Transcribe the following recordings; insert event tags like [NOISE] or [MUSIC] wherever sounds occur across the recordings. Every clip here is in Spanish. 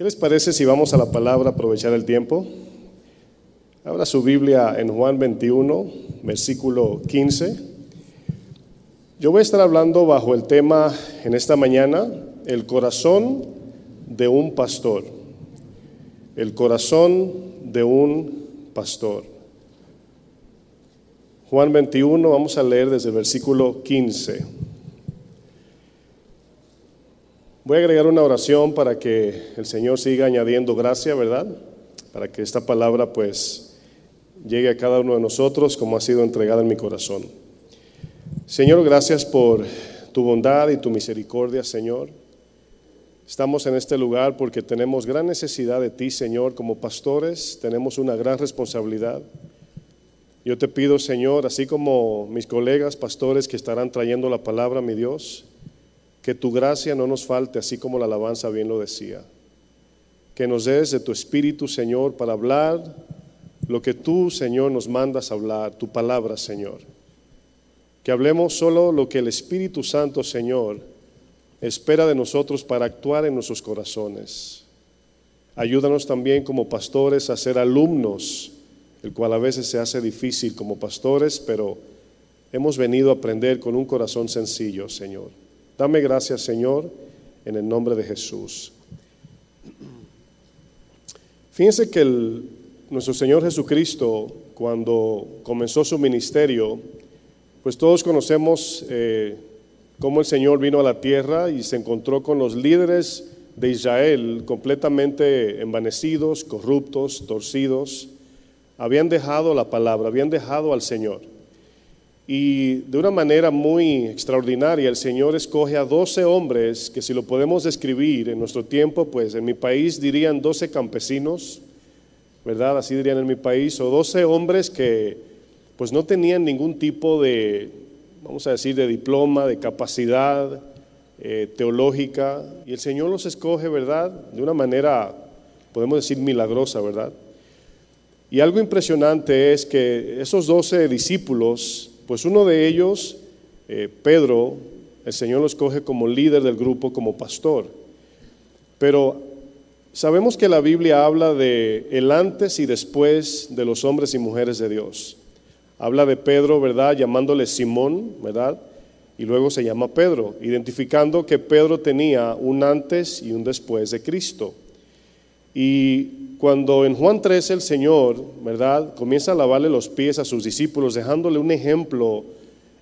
¿Qué les parece si vamos a la palabra aprovechar el tiempo? Abra su Biblia en Juan 21, versículo 15. Yo voy a estar hablando bajo el tema en esta mañana, el corazón de un pastor. El corazón de un pastor. Juan 21, vamos a leer desde el versículo 15. Voy a agregar una oración para que el Señor siga añadiendo gracia, ¿verdad? Para que esta palabra pues llegue a cada uno de nosotros como ha sido entregada en mi corazón. Señor, gracias por tu bondad y tu misericordia, Señor. Estamos en este lugar porque tenemos gran necesidad de ti, Señor, como pastores, tenemos una gran responsabilidad. Yo te pido, Señor, así como mis colegas pastores que estarán trayendo la palabra, mi Dios, que tu gracia no nos falte, así como la alabanza bien lo decía. Que nos des de tu espíritu, Señor, para hablar lo que tú, Señor, nos mandas hablar, tu palabra, Señor. Que hablemos solo lo que el Espíritu Santo, Señor, espera de nosotros para actuar en nuestros corazones. Ayúdanos también como pastores a ser alumnos, el cual a veces se hace difícil como pastores, pero hemos venido a aprender con un corazón sencillo, Señor. Dame gracias, Señor, en el nombre de Jesús. Fíjense que nuestro Señor Jesucristo, cuando comenzó su ministerio, pues todos conocemos eh, cómo el Señor vino a la tierra y se encontró con los líderes de Israel completamente envanecidos, corruptos, torcidos. Habían dejado la palabra, habían dejado al Señor. Y de una manera muy extraordinaria, el Señor escoge a 12 hombres que si lo podemos describir en nuestro tiempo, pues en mi país dirían 12 campesinos, ¿verdad? Así dirían en mi país, o 12 hombres que pues no tenían ningún tipo de, vamos a decir, de diploma, de capacidad eh, teológica, y el Señor los escoge, ¿verdad? De una manera, podemos decir, milagrosa, ¿verdad? Y algo impresionante es que esos 12 discípulos, pues uno de ellos, eh, Pedro, el Señor lo escoge como líder del grupo, como pastor. Pero sabemos que la Biblia habla de el antes y después de los hombres y mujeres de Dios. Habla de Pedro, ¿verdad? Llamándole Simón, ¿verdad? Y luego se llama Pedro, identificando que Pedro tenía un antes y un después de Cristo. Y cuando en Juan 13 el Señor, ¿verdad?, comienza a lavarle los pies a sus discípulos, dejándole un ejemplo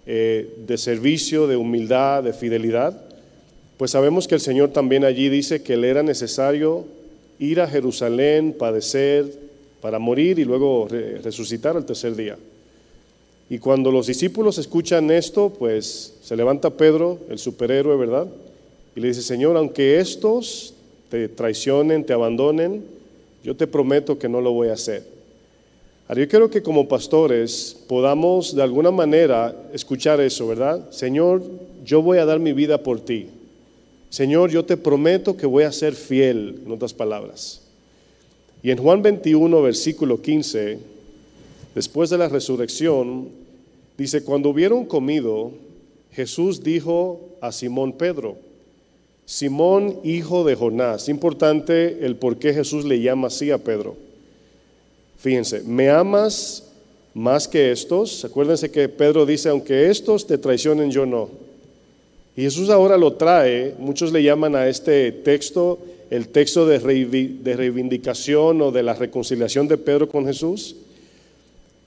eh, de servicio, de humildad, de fidelidad, pues sabemos que el Señor también allí dice que le era necesario ir a Jerusalén, padecer, para morir y luego resucitar al tercer día. Y cuando los discípulos escuchan esto, pues se levanta Pedro, el superhéroe, ¿verdad? Y le dice, Señor, aunque estos te traicionen, te abandonen, yo te prometo que no lo voy a hacer. Ahora yo quiero que como pastores podamos de alguna manera escuchar eso, ¿verdad? Señor, yo voy a dar mi vida por ti. Señor, yo te prometo que voy a ser fiel, en otras palabras. Y en Juan 21, versículo 15, después de la resurrección, dice, cuando hubieron comido, Jesús dijo a Simón Pedro, Simón, hijo de Jonás. Importante el por qué Jesús le llama así a Pedro. Fíjense, ¿me amas más que estos? Acuérdense que Pedro dice, aunque estos te traicionen, yo no. Y Jesús ahora lo trae, muchos le llaman a este texto el texto de reivindicación o de la reconciliación de Pedro con Jesús.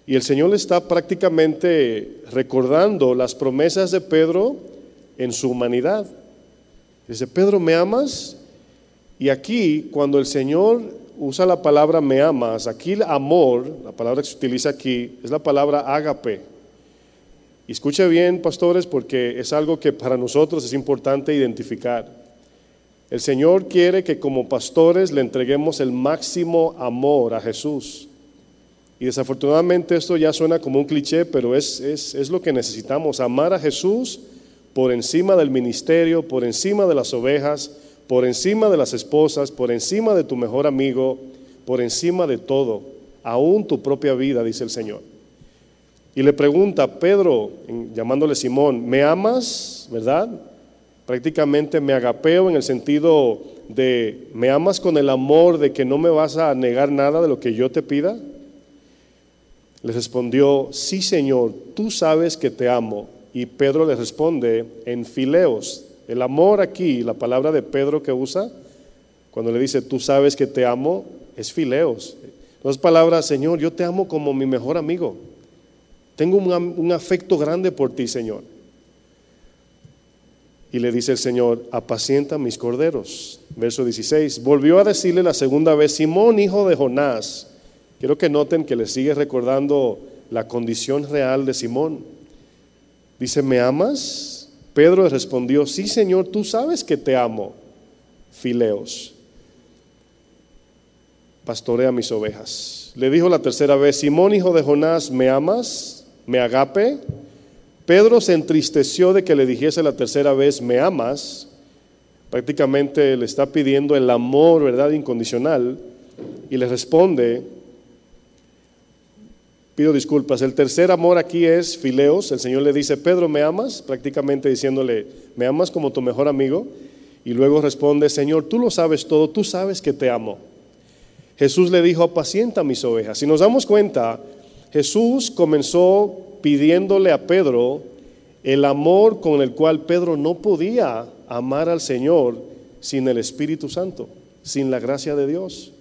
Y el Señor le está prácticamente recordando las promesas de Pedro en su humanidad. Dice, Pedro, ¿me amas? Y aquí, cuando el Señor usa la palabra me amas, aquí el amor, la palabra que se utiliza aquí, es la palabra ágape. Y escuche bien, pastores, porque es algo que para nosotros es importante identificar. El Señor quiere que como pastores le entreguemos el máximo amor a Jesús. Y desafortunadamente esto ya suena como un cliché, pero es, es, es lo que necesitamos, amar a Jesús por encima del ministerio, por encima de las ovejas, por encima de las esposas, por encima de tu mejor amigo, por encima de todo, aún tu propia vida, dice el Señor. Y le pregunta, Pedro, llamándole Simón, ¿me amas? ¿Verdad? Prácticamente me agapeo en el sentido de, ¿me amas con el amor de que no me vas a negar nada de lo que yo te pida? Le respondió, sí Señor, tú sabes que te amo. Y Pedro le responde en fileos. El amor aquí, la palabra de Pedro que usa, cuando le dice, tú sabes que te amo, es fileos. Dos palabras, Señor, yo te amo como mi mejor amigo. Tengo un, un afecto grande por ti, Señor. Y le dice el Señor, apacienta mis corderos. Verso 16. Volvió a decirle la segunda vez, Simón, hijo de Jonás. Quiero que noten que le sigue recordando la condición real de Simón. Dice, ¿me amas? Pedro respondió, sí, Señor, tú sabes que te amo. Fileos, pastorea mis ovejas. Le dijo la tercera vez, Simón, hijo de Jonás, ¿me amas? ¿Me agape? Pedro se entristeció de que le dijese la tercera vez, ¿me amas? Prácticamente le está pidiendo el amor, ¿verdad? Incondicional. Y le responde, pido disculpas, el tercer amor aquí es fileos. El Señor le dice, Pedro, ¿me amas? Prácticamente diciéndole, ¿me amas como tu mejor amigo? Y luego responde, Señor, tú lo sabes todo, tú sabes que te amo. Jesús le dijo, apacienta mis ovejas. Si nos damos cuenta, Jesús comenzó pidiéndole a Pedro el amor con el cual Pedro no podía amar al Señor sin el Espíritu Santo, sin la gracia de Dios.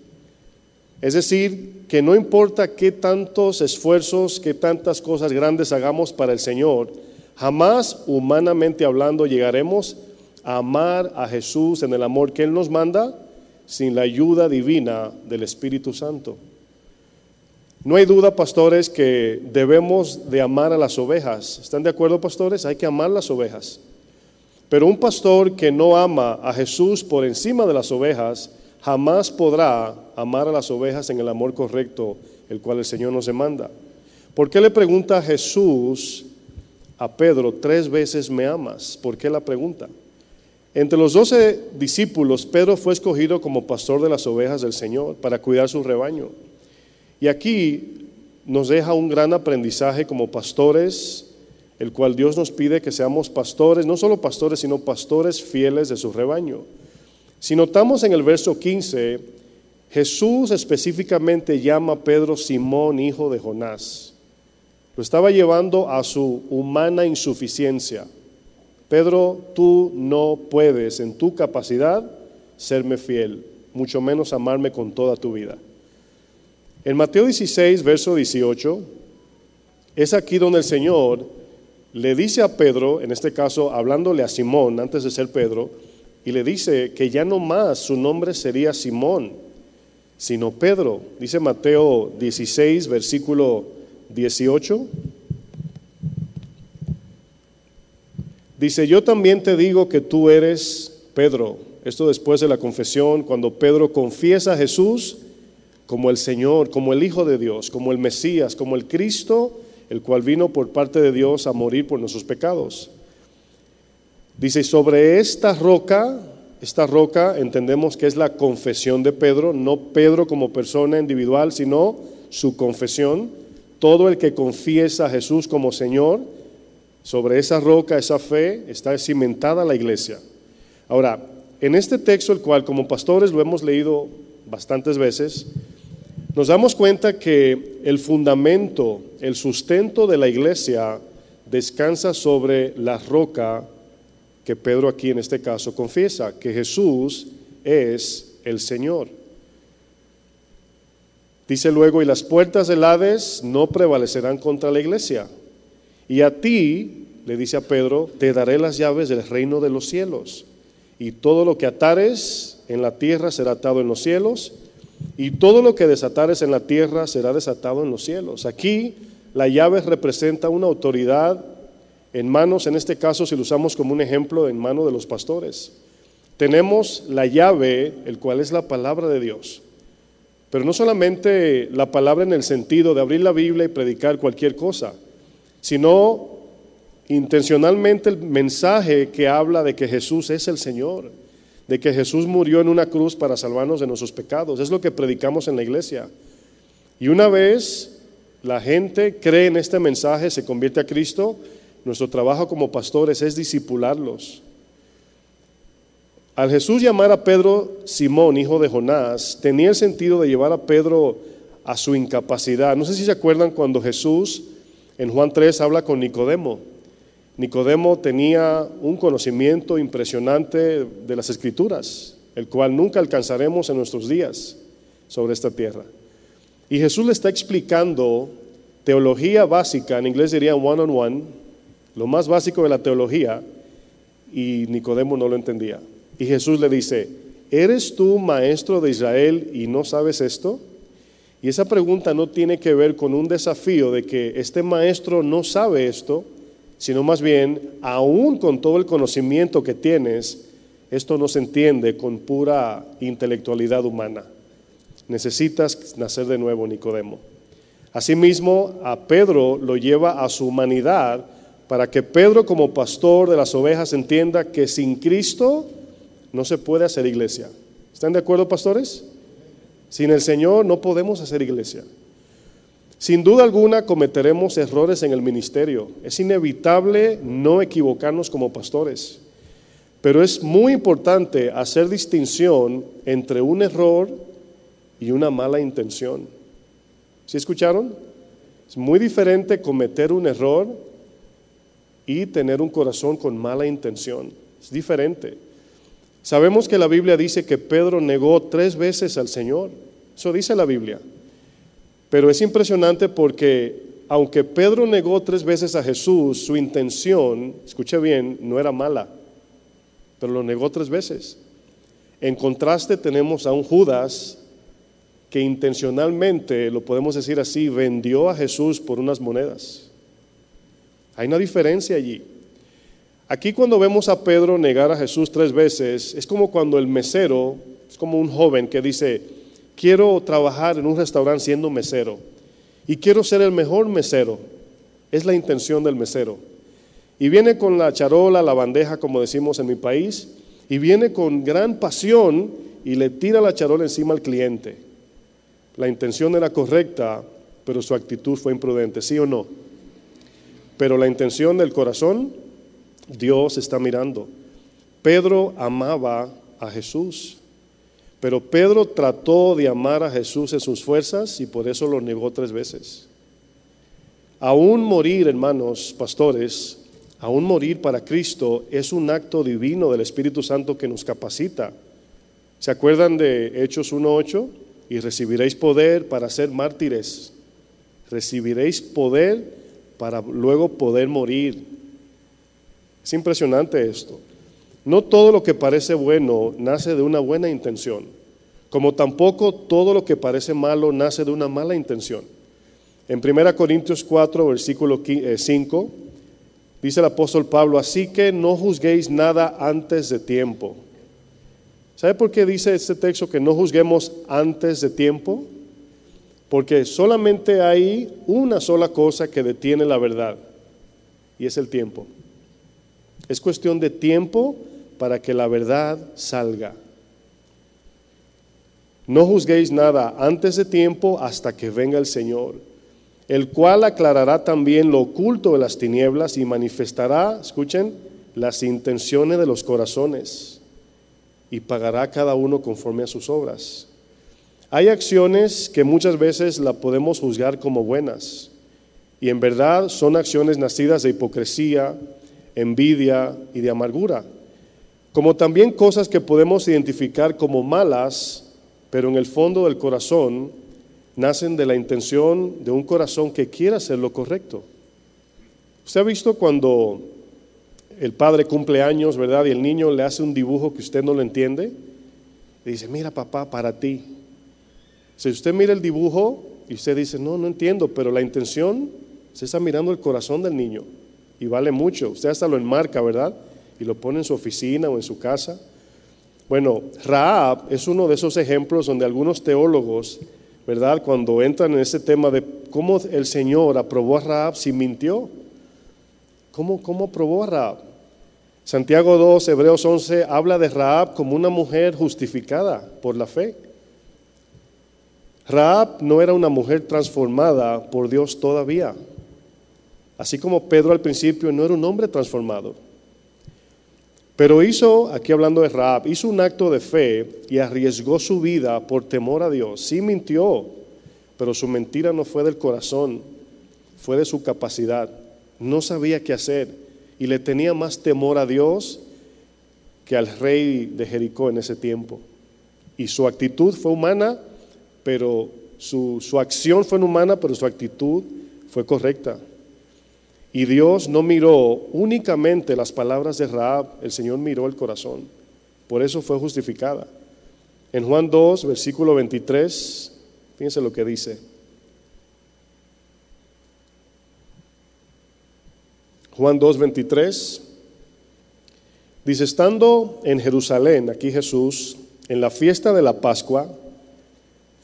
Es decir, que no importa qué tantos esfuerzos, qué tantas cosas grandes hagamos para el Señor, jamás humanamente hablando llegaremos a amar a Jesús en el amor que Él nos manda sin la ayuda divina del Espíritu Santo. No hay duda, pastores, que debemos de amar a las ovejas. ¿Están de acuerdo, pastores? Hay que amar las ovejas. Pero un pastor que no ama a Jesús por encima de las ovejas, jamás podrá amar a las ovejas en el amor correcto, el cual el Señor nos demanda. ¿Por qué le pregunta Jesús a Pedro, tres veces me amas? ¿Por qué la pregunta? Entre los doce discípulos, Pedro fue escogido como pastor de las ovejas del Señor para cuidar su rebaño. Y aquí nos deja un gran aprendizaje como pastores, el cual Dios nos pide que seamos pastores, no solo pastores, sino pastores fieles de su rebaño. Si notamos en el verso 15, Jesús específicamente llama a Pedro Simón, hijo de Jonás. Lo estaba llevando a su humana insuficiencia. Pedro, tú no puedes en tu capacidad serme fiel, mucho menos amarme con toda tu vida. En Mateo 16, verso 18, es aquí donde el Señor le dice a Pedro, en este caso hablándole a Simón antes de ser Pedro, y le dice que ya no más su nombre sería Simón, sino Pedro. Dice Mateo 16, versículo 18. Dice, yo también te digo que tú eres Pedro. Esto después de la confesión, cuando Pedro confiesa a Jesús como el Señor, como el Hijo de Dios, como el Mesías, como el Cristo, el cual vino por parte de Dios a morir por nuestros pecados. Dice, sobre esta roca, esta roca entendemos que es la confesión de Pedro, no Pedro como persona individual, sino su confesión. Todo el que confiesa a Jesús como Señor, sobre esa roca, esa fe, está cimentada la iglesia. Ahora, en este texto, el cual como pastores lo hemos leído bastantes veces, nos damos cuenta que el fundamento, el sustento de la iglesia descansa sobre la roca que Pedro aquí en este caso confiesa, que Jesús es el Señor. Dice luego, y las puertas del Hades no prevalecerán contra la iglesia. Y a ti, le dice a Pedro, te daré las llaves del reino de los cielos. Y todo lo que atares en la tierra será atado en los cielos, y todo lo que desatares en la tierra será desatado en los cielos. Aquí la llave representa una autoridad en manos, en este caso si lo usamos como un ejemplo, en manos de los pastores. Tenemos la llave, el cual es la palabra de Dios. Pero no solamente la palabra en el sentido de abrir la Biblia y predicar cualquier cosa, sino intencionalmente el mensaje que habla de que Jesús es el Señor de que Jesús murió en una cruz para salvarnos de nuestros pecados. Es lo que predicamos en la iglesia. Y una vez la gente cree en este mensaje, se convierte a Cristo, nuestro trabajo como pastores es disipularlos. Al Jesús llamar a Pedro Simón, hijo de Jonás, tenía el sentido de llevar a Pedro a su incapacidad. No sé si se acuerdan cuando Jesús en Juan 3 habla con Nicodemo. Nicodemo tenía un conocimiento impresionante de las escrituras, el cual nunca alcanzaremos en nuestros días sobre esta tierra. Y Jesús le está explicando teología básica, en inglés diría one on one, lo más básico de la teología, y Nicodemo no lo entendía. Y Jesús le dice, ¿eres tú maestro de Israel y no sabes esto? Y esa pregunta no tiene que ver con un desafío de que este maestro no sabe esto, sino más bien, aún con todo el conocimiento que tienes, esto no se entiende con pura intelectualidad humana. Necesitas nacer de nuevo, Nicodemo. Asimismo, a Pedro lo lleva a su humanidad para que Pedro como pastor de las ovejas entienda que sin Cristo no se puede hacer iglesia. ¿Están de acuerdo, pastores? Sin el Señor no podemos hacer iglesia. Sin duda alguna cometeremos errores en el ministerio. Es inevitable no equivocarnos como pastores. Pero es muy importante hacer distinción entre un error y una mala intención. ¿Sí escucharon? Es muy diferente cometer un error y tener un corazón con mala intención. Es diferente. Sabemos que la Biblia dice que Pedro negó tres veces al Señor. Eso dice la Biblia. Pero es impresionante porque aunque Pedro negó tres veces a Jesús, su intención, escuche bien, no era mala, pero lo negó tres veces. En contraste tenemos a un Judas que intencionalmente, lo podemos decir así, vendió a Jesús por unas monedas. Hay una diferencia allí. Aquí cuando vemos a Pedro negar a Jesús tres veces, es como cuando el mesero, es como un joven que dice, quiero trabajar en un restaurante siendo mesero y quiero ser el mejor mesero. Es la intención del mesero. Y viene con la charola, la bandeja, como decimos en mi país, y viene con gran pasión y le tira la charola encima al cliente. La intención era correcta, pero su actitud fue imprudente, ¿sí o no? Pero la intención del corazón Dios está mirando. Pedro amaba a Jesús, pero Pedro trató de amar a Jesús en sus fuerzas y por eso lo negó tres veces. Aún morir, hermanos, pastores, aún morir para Cristo es un acto divino del Espíritu Santo que nos capacita. ¿Se acuerdan de Hechos 1.8? Y recibiréis poder para ser mártires. Recibiréis poder para luego poder morir es impresionante esto. No todo lo que parece bueno nace de una buena intención, como tampoco todo lo que parece malo nace de una mala intención. En 1 Corintios 4, versículo 5, eh, dice el apóstol Pablo, así que no juzguéis nada antes de tiempo. ¿Sabe por qué dice este texto que no juzguemos antes de tiempo? Porque solamente hay una sola cosa que detiene la verdad, y es el tiempo. Es cuestión de tiempo para que la verdad salga. No juzguéis nada antes de tiempo hasta que venga el Señor, el cual aclarará también lo oculto de las tinieblas y manifestará, escuchen, las intenciones de los corazones y pagará a cada uno conforme a sus obras. Hay acciones que muchas veces la podemos juzgar como buenas y en verdad son acciones nacidas de hipocresía, envidia y de amargura, como también cosas que podemos identificar como malas, pero en el fondo del corazón nacen de la intención de un corazón que quiere hacer lo correcto. Usted ha visto cuando el padre cumple años, ¿verdad? Y el niño le hace un dibujo que usted no lo entiende. Le dice, mira papá, para ti. Si usted mira el dibujo y usted dice, no, no entiendo, pero la intención, se está mirando el corazón del niño y vale mucho. Usted hasta lo enmarca, ¿verdad? Y lo pone en su oficina o en su casa. Bueno, Raab es uno de esos ejemplos donde algunos teólogos, ¿verdad? Cuando entran en ese tema de cómo el Señor aprobó a Raab si mintió. ¿Cómo, cómo aprobó a Raab? Santiago 2, Hebreos 11 habla de Raab como una mujer justificada por la fe. Raab no era una mujer transformada por Dios todavía. Así como Pedro al principio no era un hombre transformado. Pero hizo, aquí hablando de Raab, hizo un acto de fe y arriesgó su vida por temor a Dios. Sí mintió, pero su mentira no fue del corazón, fue de su capacidad. No sabía qué hacer y le tenía más temor a Dios que al rey de Jericó en ese tiempo. Y su actitud fue humana, pero su, su acción fue humana, pero su actitud fue correcta. Y Dios no miró únicamente las palabras de Raab, el Señor miró el corazón. Por eso fue justificada. En Juan 2, versículo 23, fíjense lo que dice. Juan 2, 23. Dice, estando en Jerusalén, aquí Jesús, en la fiesta de la Pascua,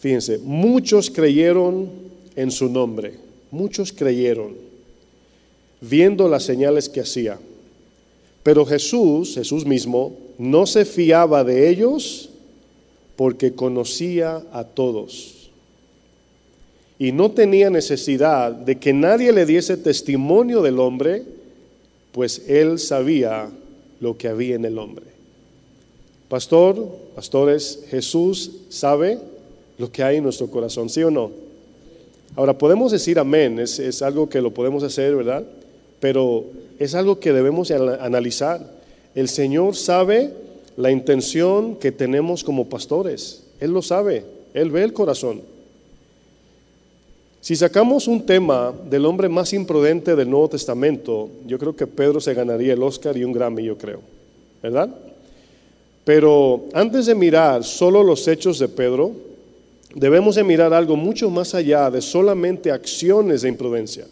fíjense, muchos creyeron en su nombre, muchos creyeron viendo las señales que hacía. Pero Jesús, Jesús mismo, no se fiaba de ellos porque conocía a todos. Y no tenía necesidad de que nadie le diese testimonio del hombre, pues él sabía lo que había en el hombre. Pastor, pastores, Jesús sabe lo que hay en nuestro corazón, ¿sí o no? Ahora, podemos decir amén, es, es algo que lo podemos hacer, ¿verdad? pero es algo que debemos analizar. El Señor sabe la intención que tenemos como pastores. Él lo sabe, Él ve el corazón. Si sacamos un tema del hombre más imprudente del Nuevo Testamento, yo creo que Pedro se ganaría el Oscar y un Grammy, yo creo, ¿verdad? Pero antes de mirar solo los hechos de Pedro, debemos de mirar algo mucho más allá de solamente acciones de imprudencia.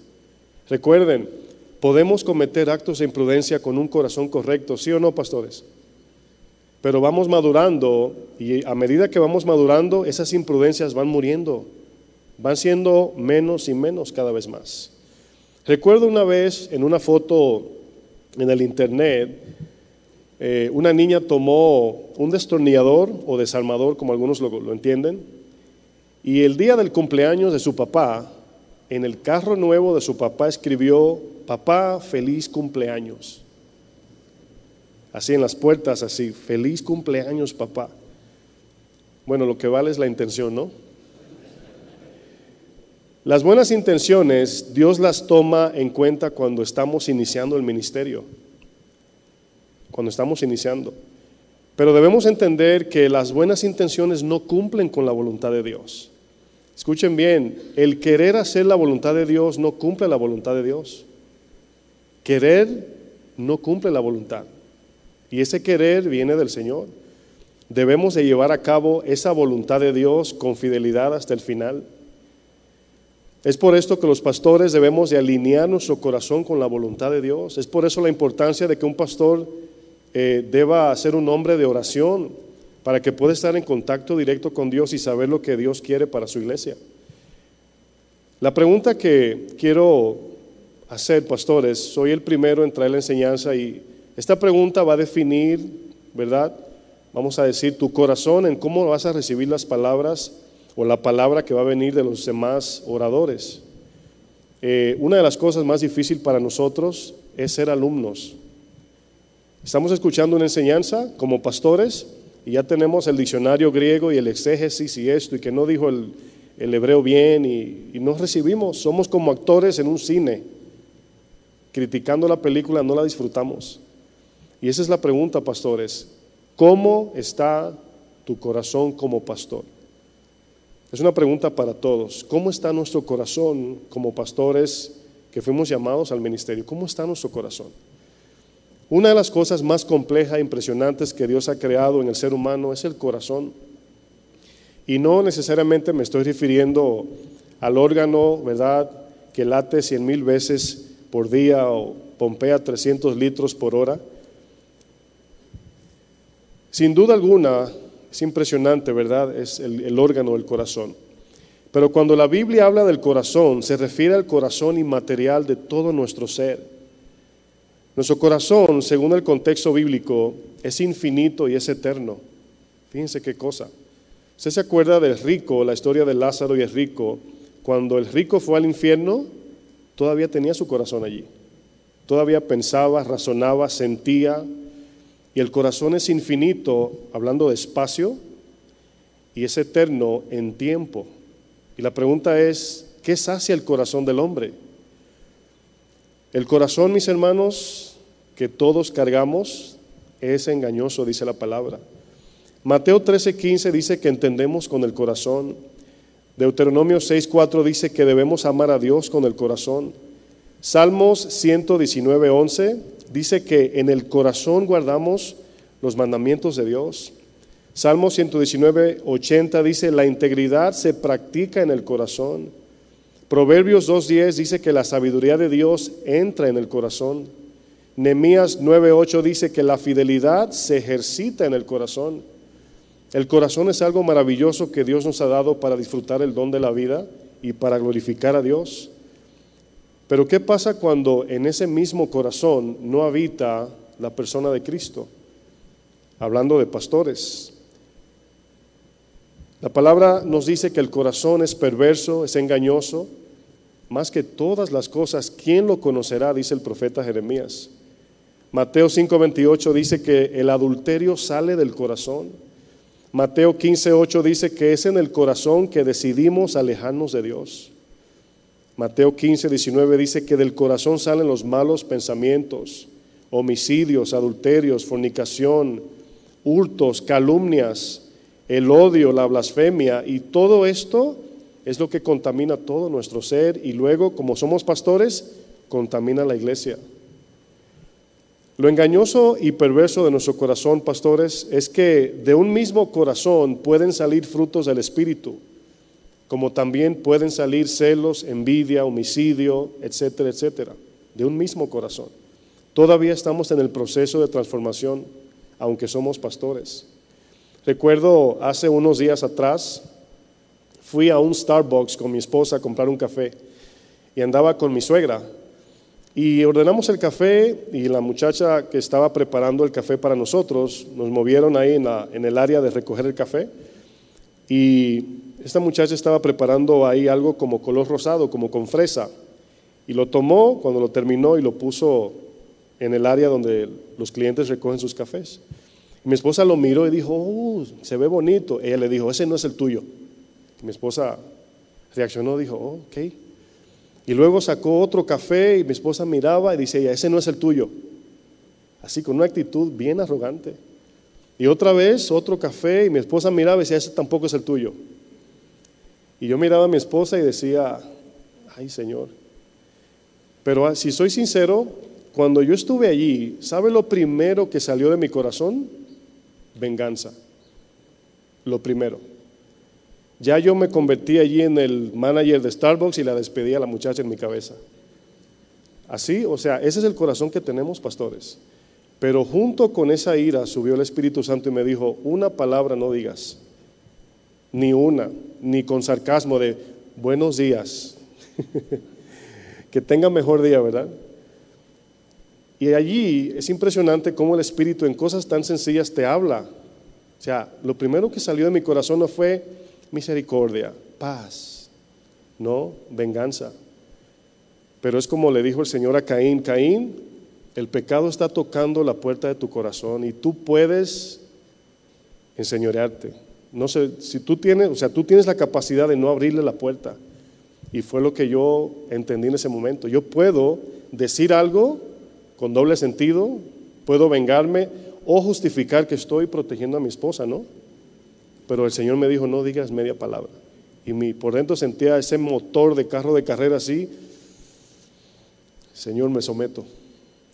Recuerden, Podemos cometer actos de imprudencia con un corazón correcto, ¿sí o no, pastores? Pero vamos madurando y a medida que vamos madurando, esas imprudencias van muriendo, van siendo menos y menos cada vez más. Recuerdo una vez en una foto en el internet, eh, una niña tomó un destornillador o desarmador, como algunos lo entienden, y el día del cumpleaños de su papá, en el carro nuevo de su papá escribió papá, feliz cumpleaños. Así en las puertas, así, feliz cumpleaños, papá. Bueno, lo que vale es la intención, ¿no? Las buenas intenciones, Dios las toma en cuenta cuando estamos iniciando el ministerio, cuando estamos iniciando. Pero debemos entender que las buenas intenciones no cumplen con la voluntad de Dios. Escuchen bien, el querer hacer la voluntad de Dios no cumple la voluntad de Dios. Querer no cumple la voluntad. Y ese querer viene del Señor. Debemos de llevar a cabo esa voluntad de Dios con fidelidad hasta el final. Es por esto que los pastores debemos de alinear nuestro corazón con la voluntad de Dios. Es por eso la importancia de que un pastor eh, deba ser un hombre de oración para que pueda estar en contacto directo con Dios y saber lo que Dios quiere para su iglesia. La pregunta que quiero hacer, pastores, soy el primero en traer la enseñanza y esta pregunta va a definir, ¿verdad? Vamos a decir tu corazón en cómo vas a recibir las palabras o la palabra que va a venir de los demás oradores. Eh, una de las cosas más difíciles para nosotros es ser alumnos. Estamos escuchando una enseñanza como pastores y ya tenemos el diccionario griego y el exégesis y esto y que no dijo el, hebreo bien y, y no recibimos. Somos como actores en un cine criticando la película no la disfrutamos. Y esa es la pregunta, pastores. ¿Cómo está tu corazón como pastor? Es una pregunta para todos. ¿Cómo está nuestro corazón como pastores que fuimos llamados al ministerio? ¿Cómo está nuestro corazón? Una de las cosas más complejas e impresionantes que Dios ha creado en el ser humano es el corazón. Y no necesariamente me estoy refiriendo al órgano, ¿verdad?, que late cien mil veces por día o pompea 300 litros por hora. Sin duda alguna, es impresionante, ¿verdad? Es el, el órgano del corazón. Pero cuando la Biblia habla del corazón, se refiere al corazón inmaterial de todo nuestro ser. Nuestro corazón, según el contexto bíblico, es infinito y es eterno. Fíjense qué cosa. ¿Usted se acuerda del rico, la historia de Lázaro y el rico? Cuando el rico fue al infierno, todavía tenía su corazón allí. Todavía pensaba, razonaba, sentía. Y el corazón es infinito, hablando de espacio, y es eterno en tiempo. Y la pregunta es, ¿qué sacia el corazón del hombre? El corazón, mis hermanos, que todos cargamos, es engañoso, dice la palabra. Mateo 13:15 dice que entendemos con el corazón. Deuteronomio 6:4 dice que debemos amar a Dios con el corazón. Salmos 119:11 dice que en el corazón guardamos los mandamientos de Dios. Salmo 119:80 dice, la integridad se practica en el corazón. Proverbios 2.10 dice que la sabiduría de Dios entra en el corazón. Nehemías 9.8 dice que la fidelidad se ejercita en el corazón. El corazón es algo maravilloso que Dios nos ha dado para disfrutar el don de la vida y para glorificar a Dios. Pero ¿qué pasa cuando en ese mismo corazón no habita la persona de Cristo? Hablando de pastores. La palabra nos dice que el corazón es perverso, es engañoso, más que todas las cosas. ¿Quién lo conocerá? Dice el profeta Jeremías. Mateo 5:28 dice que el adulterio sale del corazón. Mateo 15:8 dice que es en el corazón que decidimos alejarnos de Dios. Mateo 15:19 dice que del corazón salen los malos pensamientos, homicidios, adulterios, fornicación, hurtos, calumnias, el odio, la blasfemia y todo esto es lo que contamina todo nuestro ser y luego, como somos pastores, contamina la iglesia. Lo engañoso y perverso de nuestro corazón, pastores, es que de un mismo corazón pueden salir frutos del Espíritu, como también pueden salir celos, envidia, homicidio, etcétera, etcétera, de un mismo corazón. Todavía estamos en el proceso de transformación, aunque somos pastores. Recuerdo hace unos días atrás, fui a un Starbucks con mi esposa a comprar un café y andaba con mi suegra y ordenamos el café y la muchacha que estaba preparando el café para nosotros, nos movieron ahí en, en, el área de recoger el café. Y esta muchacha estaba preparando ahí algo como color rosado, como con fresa. Y lo tomó cuando lo terminó y lo puso en el área donde los clientes recogen sus cafés. mi esposa lo miró y dijo, uh, se ve bonito. Ella le dijo, ese no es el tuyo. Mi esposa reaccionó, dijo, oh, ok. Y luego sacó otro café y mi esposa miraba y dice, ese no es el tuyo. Así con una actitud bien arrogante. Y otra vez otro café y mi esposa miraba y decía, ese tampoco es el tuyo. Y yo miraba a mi esposa y decía, ay Señor. Pero ah, si soy sincero, cuando yo estuve allí, ¿sabe lo primero que salió de mi corazón? Venganza. Lo primero. Ya yo me convertí allí en el manager de Starbucks y la despedí a la muchacha en mi cabeza. Así, o sea, ese es el corazón que tenemos, pastores. Pero junto con esa ira subió el Espíritu Santo y me dijo, una palabra no digas, ni una, ni con sarcasmo de buenos días. [LAUGHS] que tenga mejor día, ¿verdad? Y allí es impresionante cómo el Espíritu en cosas tan sencillas te habla. O sea, lo primero que salió de mi corazón no fue, misericordia, paz, no venganza. Pero es como le dijo el Señor a Caín, Caín, el pecado está tocando la puerta de tu corazón y tú puedes enseñorearte. No sé, si tú tienes, o sea, tú tienes la capacidad de no abrirle la puerta. Y fue lo que yo entendí en ese momento. Yo puedo decir algo con doble sentido, puedo vengarme o justificar que estoy protegiendo a mi esposa, ¿no? Pero el Señor me dijo, no digas media palabra. Y mi, por dentro sentía ese motor de carro de carrera así. Señor, me someto.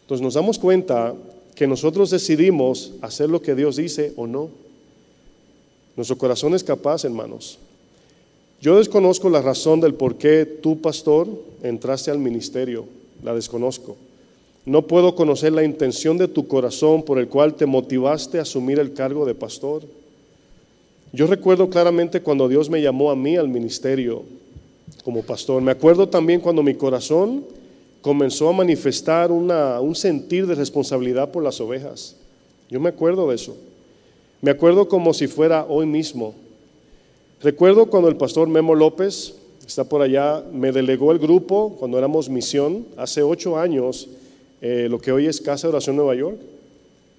Entonces nos damos cuenta que nosotros decidimos hacer lo que Dios dice o no. Nuestro corazón es capaz, hermanos. Yo desconozco la razón del por qué tú, pastor, entraste al ministerio. La desconozco. No puedo conocer la intención de tu corazón por el cual te motivaste a asumir el cargo de pastor. Yo recuerdo claramente cuando Dios me llamó a mí al ministerio como pastor. Me acuerdo también cuando mi corazón comenzó a manifestar un sentir de responsabilidad por las ovejas. Yo me acuerdo de eso. Me acuerdo como si fuera hoy mismo. Recuerdo cuando el pastor Memo López, está por allá, me delegó el grupo cuando éramos misión, hace ocho años, eh, lo que hoy es Casa de Oración Nueva York.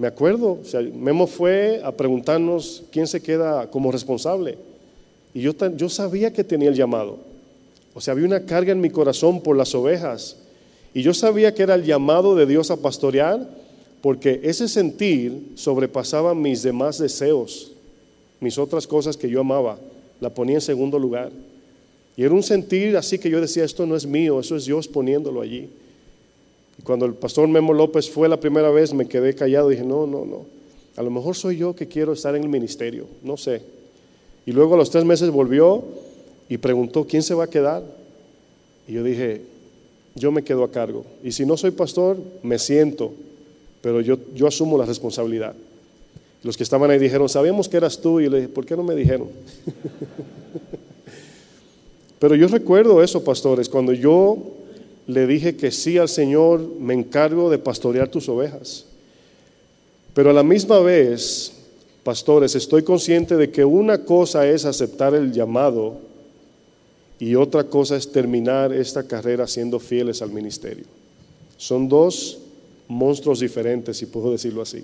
Me acuerdo, o sea, Memo fue a preguntarnos quién se queda como responsable. Y yo, yo sabía que tenía el llamado. O sea, había una carga en mi corazón por las ovejas. Y yo sabía que era el llamado de Dios a pastorear porque ese sentir sobrepasaba mis demás deseos, mis otras cosas que yo amaba, la ponía en segundo lugar. Y era un sentir así que yo decía, esto no es mío, eso es Dios poniéndolo allí. Cuando el pastor Memo López fue la primera vez, me quedé callado dije, no, no, no, a lo mejor soy yo que quiero estar en el ministerio, no sé. Y luego a los tres meses volvió y preguntó, ¿quién se va a quedar? Y yo dije, yo me quedo a cargo. Y si no soy pastor, me siento, pero yo, yo asumo la responsabilidad. Los que estaban ahí dijeron, sabíamos que eras tú, y le dije, ¿por qué no me dijeron? [LAUGHS] pero yo recuerdo eso, pastores, cuando yo le dije que sí al Señor, me encargo de pastorear tus ovejas. Pero a la misma vez, pastores, estoy consciente de que una cosa es aceptar el llamado y otra cosa es terminar esta carrera siendo fieles al ministerio. Son dos monstruos diferentes, si puedo decirlo así.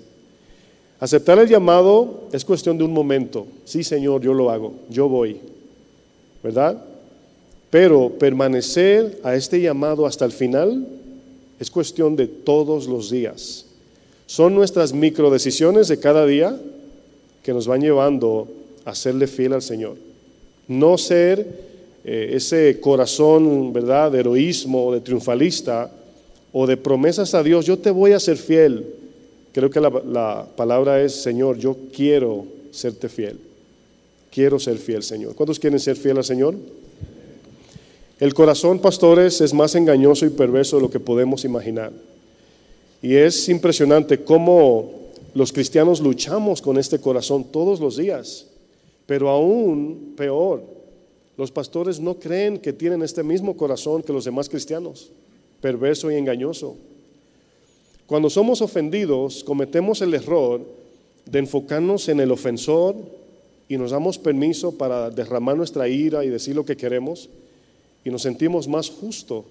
Aceptar el llamado es cuestión de un momento. Sí, Señor, yo lo hago, yo voy. ¿Verdad? Pero permanecer a este llamado hasta el final es cuestión de todos los días. Son nuestras microdecisiones de cada día que nos van llevando a serle fiel al Señor. No ser eh, ese corazón, ¿verdad?, de heroísmo, de triunfalista o de promesas a Dios, yo te voy a ser fiel. Creo que la, la palabra es, Señor, yo quiero serte fiel. Quiero ser fiel, Señor. ¿Cuántos quieren ser fiel al Señor? El corazón, pastores, es más engañoso y perverso de lo que podemos imaginar. Y es impresionante cómo los cristianos luchamos con este corazón todos los días. Pero aún peor, los pastores no creen que tienen este mismo corazón que los demás cristianos, perverso y engañoso. Cuando somos ofendidos, cometemos el error de enfocarnos en el ofensor y nos damos permiso para derramar nuestra ira y decir lo que queremos y nos sentimos más justo.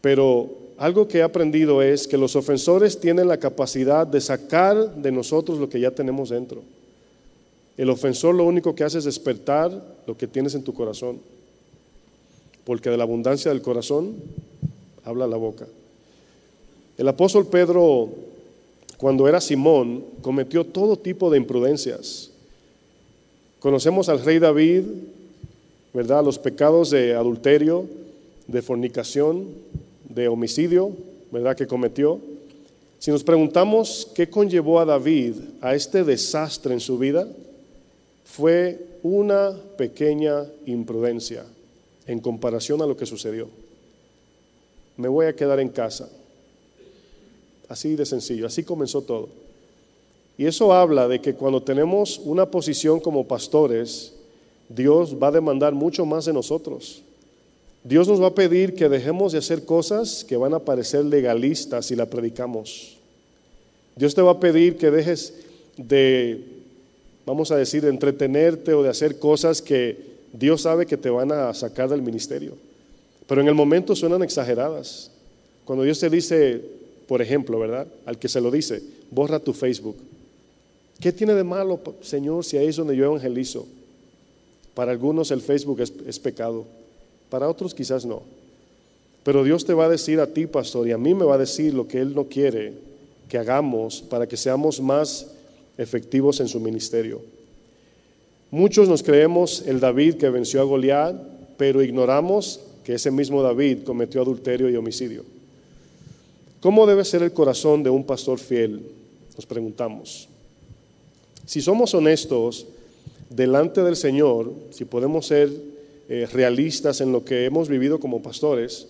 Pero algo que he aprendido es que los ofensores tienen la capacidad de sacar de nosotros lo que ya tenemos dentro. El ofensor lo único que hace es despertar lo que tienes en tu corazón, porque de la abundancia del corazón habla la boca. El apóstol Pedro, cuando era Simón, cometió todo tipo de imprudencias. Conocemos al rey David, ¿verdad? Los pecados de adulterio, de fornicación, de homicidio, ¿verdad? Que cometió. Si nos preguntamos qué conllevó a David a este desastre en su vida, fue una pequeña imprudencia en comparación a lo que sucedió. Me voy a quedar en casa. Así de sencillo, así comenzó todo. Y eso habla de que cuando tenemos una posición como pastores, Dios va a demandar mucho más de nosotros. Dios nos va a pedir que dejemos de hacer cosas que van a parecer legalistas si la predicamos. Dios te va a pedir que dejes de, vamos a decir, de entretenerte o de hacer cosas que Dios sabe que te van a sacar del ministerio. Pero en el momento suenan exageradas. Cuando Dios te dice, por ejemplo, ¿verdad? Al que se lo dice, borra tu Facebook. ¿Qué tiene de malo, Señor, si ahí es donde yo evangelizo? Para algunos el Facebook es, pecado, para otros quizás no. Pero Dios te va a decir a ti, pastor, y a mí me va a decir lo que Él no quiere que hagamos para que seamos más efectivos en su ministerio. Muchos nos creemos el David que venció a Goliat, pero ignoramos que ese mismo David cometió adulterio y homicidio. ¿Cómo debe ser el corazón de un pastor fiel? Nos preguntamos. Si somos honestos, delante del Señor, si podemos ser eh, realistas en lo que hemos vivido como pastores,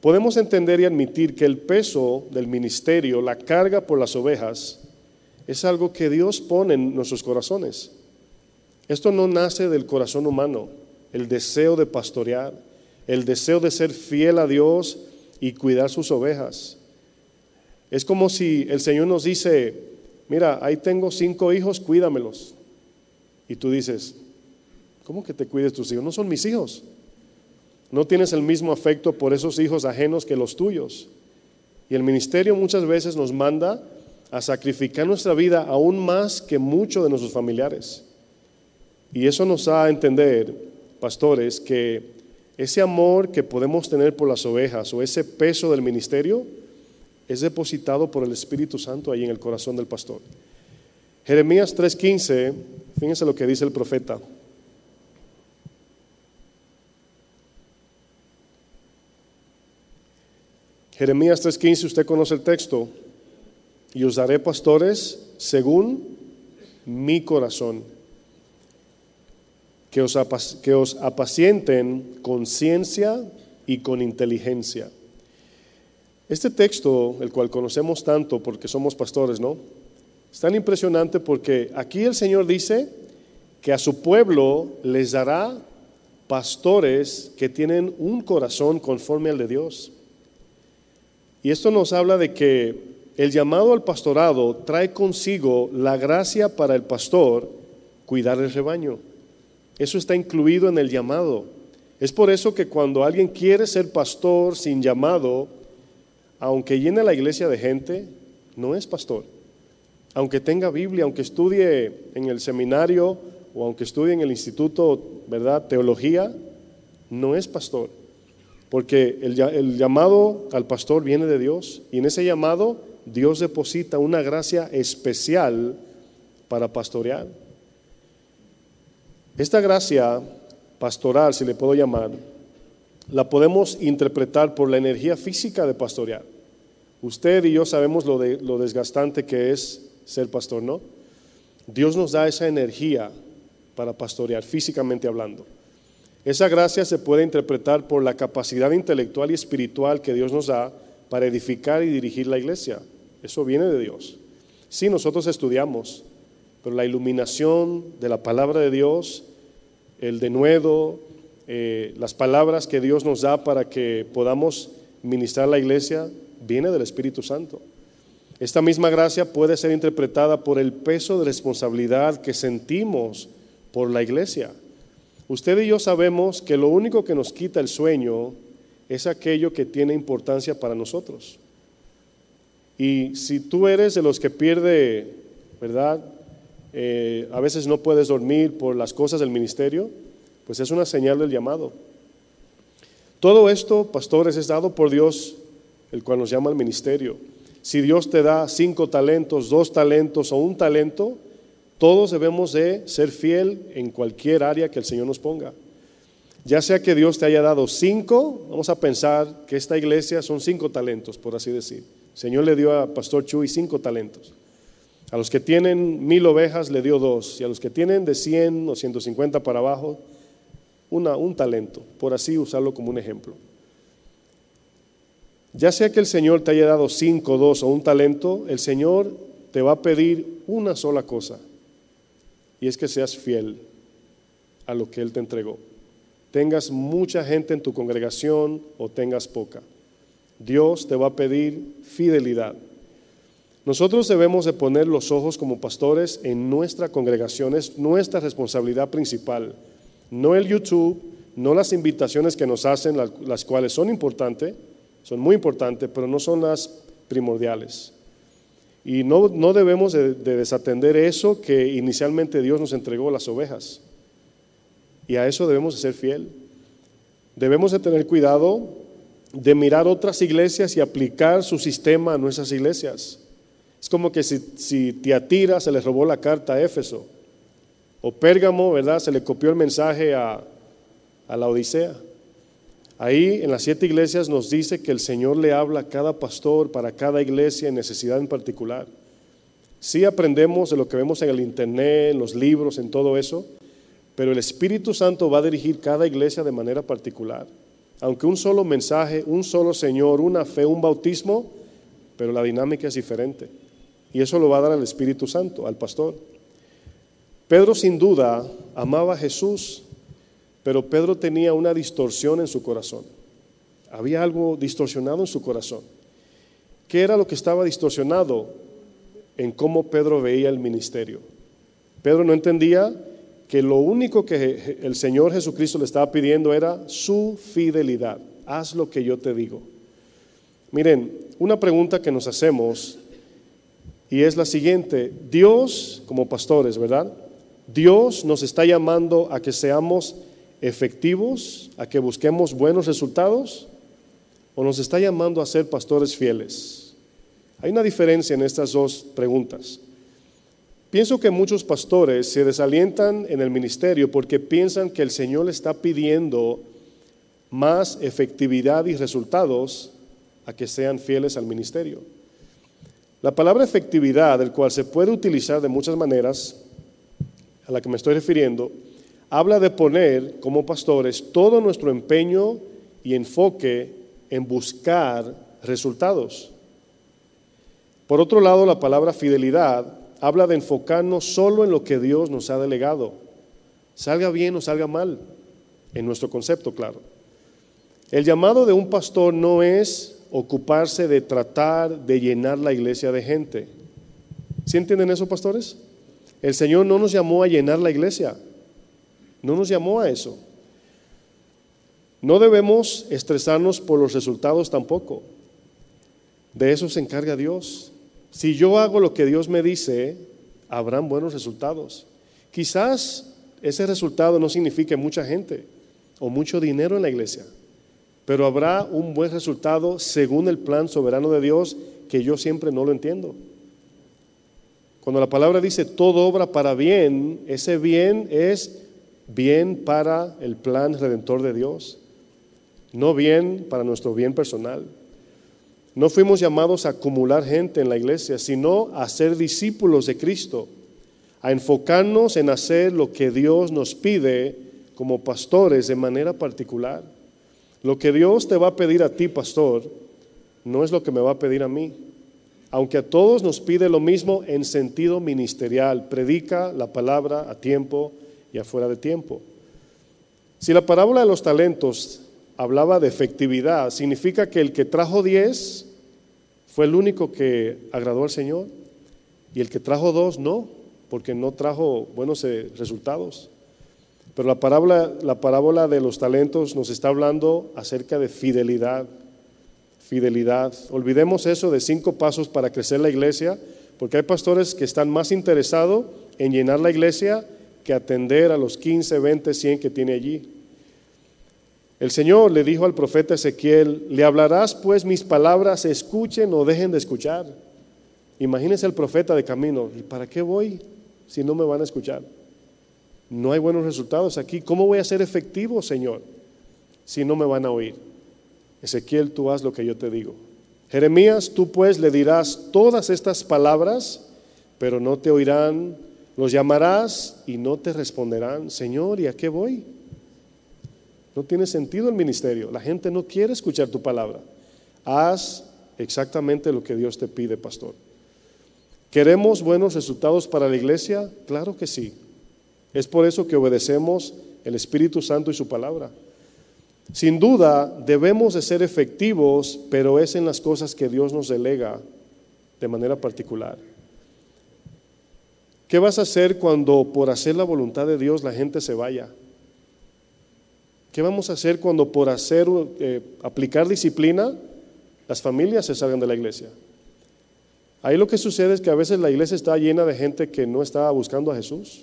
podemos entender y admitir que el peso del ministerio, la carga por las ovejas, es algo que Dios pone en nuestros corazones. Esto no nace del corazón humano, el deseo de pastorear, el deseo de ser fiel a Dios y cuidar sus ovejas. Es como si el Señor nos dice, mira, ahí tengo cinco hijos, cuídamelos. Y tú dices, ¿cómo que te cuides tus hijos? No son mis hijos. No tienes el mismo afecto por esos hijos ajenos que los tuyos. Y el ministerio muchas veces nos manda a sacrificar nuestra vida aún más que muchos de nuestros familiares. Y eso nos da a entender, pastores, que ese amor que podemos tener por las ovejas o ese peso del ministerio es depositado por el Espíritu Santo ahí en el corazón del pastor. Jeremías 3:15, fíjense lo que dice el profeta. Jeremías 3:15, usted conoce el texto, y os daré pastores según mi corazón, que os, que os apacienten con ciencia y con inteligencia. Este texto, el cual conocemos tanto porque somos pastores, ¿no? Es tan impresionante porque aquí el Señor dice que a su pueblo les dará pastores que tienen un corazón conforme al de Dios. Y esto nos habla de que el llamado al pastorado trae consigo la gracia para el pastor cuidar el rebaño. Eso está incluido en el llamado. Es por eso que cuando alguien quiere ser pastor sin llamado, aunque llene la iglesia de gente, no es pastor. Aunque tenga Biblia, aunque estudie en el seminario o aunque estudie en el instituto, ¿verdad? Teología, no es pastor. Porque el, llamado al pastor viene de Dios y en ese llamado Dios deposita una gracia especial para pastorear. Esta gracia pastoral, si le puedo llamar, la podemos interpretar por la energía física de pastorear. Usted y yo sabemos lo, de, lo desgastante que es ser pastor, ¿no? Dios nos da esa energía para pastorear, físicamente hablando. Esa gracia se puede interpretar por la capacidad intelectual y espiritual que Dios nos da para edificar y dirigir la iglesia. Eso viene de Dios. Sí, nosotros estudiamos, pero la iluminación de la palabra de Dios, el denuedo, eh, las palabras que Dios nos da para que podamos ministrar la iglesia, viene del Espíritu Santo. Esta misma gracia puede ser interpretada por el peso de responsabilidad que sentimos por la iglesia. Usted y yo sabemos que lo único que nos quita el sueño es aquello que tiene importancia para nosotros. Y si tú eres de los que pierde, ¿verdad? Eh, a veces no puedes dormir por las cosas del ministerio, pues es una señal del llamado. Todo esto, pastores, es dado por Dios, el cual nos llama al ministerio. Si Dios te da cinco talentos, dos talentos o un talento, todos debemos de ser fiel en cualquier área que el Señor nos ponga. Ya sea que Dios te haya dado cinco, vamos a pensar que esta iglesia son cinco talentos, por así decir. El Señor le dio a Pastor Chuy cinco talentos. A los que tienen mil ovejas le dio dos, y a los que tienen de 100 o 150 para abajo, una, un talento, por así usarlo como un ejemplo. Ya sea que el Señor te haya dado cinco, dos o un talento, el Señor te va a pedir una sola cosa, y es que seas fiel a lo que Él te entregó. Tengas mucha gente en tu congregación o tengas poca. Dios te va a pedir fidelidad. Nosotros debemos de poner los ojos como pastores en nuestra congregación, es nuestra responsabilidad principal. No el YouTube, no las invitaciones que nos hacen, las, cuales son importantes, son muy importantes, pero no son las primordiales. Y no, no debemos de, desatender eso que inicialmente Dios nos entregó las ovejas. Y a eso debemos de ser fiel. Debemos de tener cuidado de mirar otras iglesias y aplicar su sistema a nuestras iglesias. Es como que si, si Tiatira se le robó la carta a Éfeso, o Pérgamo, ¿verdad? Se le copió el mensaje a, a la Odisea. Ahí en las siete iglesias nos dice que el Señor le habla a cada pastor para cada iglesia en necesidad en particular. Sí aprendemos de lo que vemos en el internet, en los libros, en todo eso, pero el Espíritu Santo va a dirigir cada iglesia de manera particular. Aunque un solo mensaje, un solo Señor, una fe, un bautismo, pero la dinámica es diferente. Y eso lo va a dar el Espíritu Santo, al pastor. Pedro sin duda amaba a Jesús pero Pedro tenía una distorsión en su corazón. Había algo distorsionado en su corazón. ¿Qué era lo que estaba distorsionado? En cómo Pedro veía el ministerio. Pedro no entendía que lo único que el Señor Jesucristo le estaba pidiendo era su fidelidad. Haz lo que yo te digo. Miren, una pregunta que nos hacemos Y es la siguiente, Dios como pastores, ¿verdad? Dios nos está llamando a que seamos efectivos, a que busquemos buenos resultados, o nos está llamando a ser pastores fieles. Hay una diferencia en estas dos preguntas. Pienso que muchos pastores se desalientan en el ministerio porque piensan que el Señor está pidiendo más efectividad y resultados a que sean fieles al ministerio. La palabra efectividad, del cual se puede utilizar de muchas maneras, a la que me estoy refiriendo, habla de poner como pastores todo nuestro empeño y enfoque en buscar resultados. Por otro lado, la palabra fidelidad habla de enfocarnos solo en lo que Dios nos ha delegado, salga bien o salga mal, en nuestro concepto, claro. El llamado de un pastor no es ocuparse de tratar de llenar la iglesia de gente. ¿Sí entienden eso, pastores? El Señor no nos llamó a llenar la iglesia, no nos llamó a eso. No debemos estresarnos por los resultados tampoco. De eso se encarga Dios. Si yo hago lo que Dios me dice, habrán buenos resultados. Quizás ese resultado no signifique mucha gente o mucho dinero en la iglesia, pero habrá un buen resultado según el plan soberano de Dios que yo siempre no lo entiendo. Cuando la palabra dice todo obra para bien, ese bien es bien para el plan redentor de Dios, no bien para nuestro bien personal. No fuimos llamados a acumular gente en la iglesia, sino a ser discípulos de Cristo, a enfocarnos en hacer lo que Dios nos pide como pastores de manera particular. Lo que Dios te va a pedir a ti, pastor, no es lo que me va a pedir a mí aunque a todos nos pide lo mismo en sentido ministerial, predica la palabra a tiempo y afuera de tiempo. Si la parábola de los talentos hablaba de efectividad, significa que el que trajo diez fue el único que agradó al Señor y el que trajo dos no, porque no trajo buenos eh, resultados. Pero la parábola, la parábola de los talentos nos está hablando acerca de fidelidad fidelidad. Olvidemos eso de cinco pasos para crecer la iglesia, porque hay pastores que están más interesados en llenar la iglesia que atender a los 15, 20, 100 que tiene allí. El Señor le dijo al profeta Ezequiel, le hablarás pues mis palabras, escuchen o dejen de escuchar. Imagínense el profeta de camino, ¿y para qué voy si no me van a escuchar? No hay buenos resultados aquí. ¿Cómo voy a ser efectivo, Señor, si no me van a oír? Ezequiel, tú haz lo que yo te digo. Jeremías, tú pues le dirás todas estas palabras, pero no te oirán. Los llamarás y no te responderán, Señor, ¿y a qué voy? No tiene sentido el ministerio. La gente no quiere escuchar tu palabra. Haz exactamente lo que Dios te pide, pastor. ¿Queremos buenos resultados para la iglesia? Claro que sí. Es por eso que obedecemos el Espíritu Santo y su palabra. Sin duda, debemos de ser efectivos, pero es en las cosas que Dios nos delega de manera particular. ¿Qué vas a hacer cuando por hacer la voluntad de Dios la gente se vaya? ¿Qué vamos a hacer cuando por hacer eh, aplicar disciplina las familias se salgan de la iglesia? Ahí lo que sucede es que a veces la iglesia está llena de gente que no está buscando a Jesús,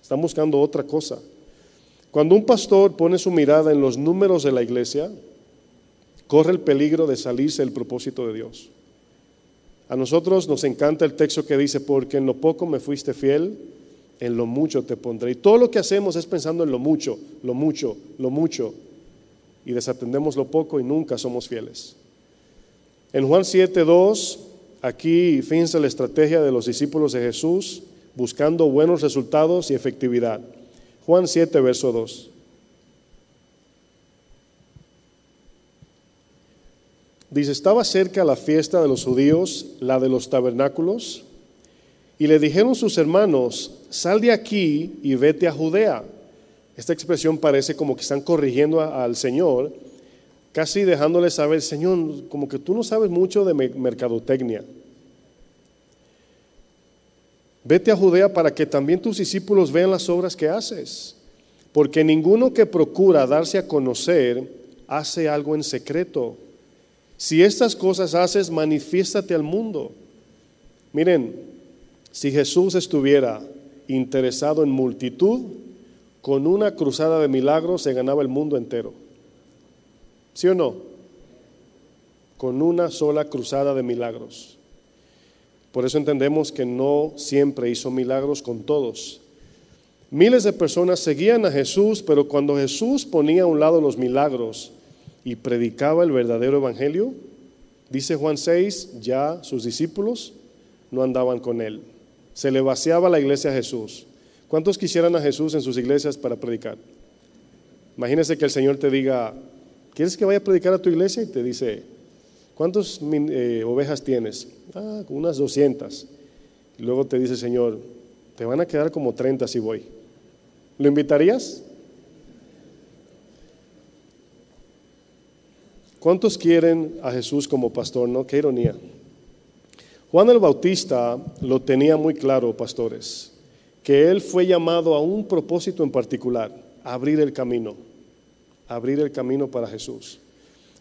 están buscando otra cosa. Cuando un pastor pone su mirada en los números de la iglesia, corre el peligro de salirse del propósito de Dios. A nosotros nos encanta el texto que dice, porque en lo poco me fuiste fiel, en lo mucho te pondré. Y todo lo que hacemos es pensando en lo mucho, lo mucho, lo mucho. Y desatendemos lo poco y nunca somos fieles. En Juan 7.2, aquí fíjense la estrategia de los discípulos de Jesús, buscando buenos resultados y efectividad. Juan 7, verso 2. Dice, estaba cerca la fiesta de los judíos, la de los tabernáculos, y le dijeron sus hermanos, sal de aquí y vete a Judea. Esta expresión parece como que están corrigiendo al Señor, casi dejándole saber, Señor, como que tú no sabes mucho de mercadotecnia. Vete a Judea para que también tus discípulos vean las obras que haces, porque ninguno que procura darse a conocer hace algo en secreto. Si estas cosas haces, manifiéstate al mundo. Miren, si Jesús estuviera interesado en multitud, con una cruzada de milagros se ganaba el mundo entero. ¿Sí o no? Con una sola cruzada de milagros. Por eso entendemos que no siempre hizo milagros con todos. Miles de personas seguían a Jesús, pero cuando Jesús ponía a un lado los milagros y predicaba el verdadero evangelio, dice Juan 6, ya sus discípulos no andaban con él. Se le vaciaba la iglesia a Jesús. ¿Cuántos quisieran a Jesús en sus iglesias para predicar? Imagínese que el Señor te diga, ¿quieres que vaya a predicar a tu iglesia? Y te dice, ¿cuántas eh, ovejas tienes? Ah, unas 200. Y luego te dice, Señor, te van a quedar como 30 si voy. ¿Lo invitarías? ¿Cuántos quieren a Jesús como pastor? No, qué ironía. Juan el Bautista lo tenía muy claro, pastores, que él fue llamado a un propósito en particular, abrir el camino, abrir el camino para Jesús.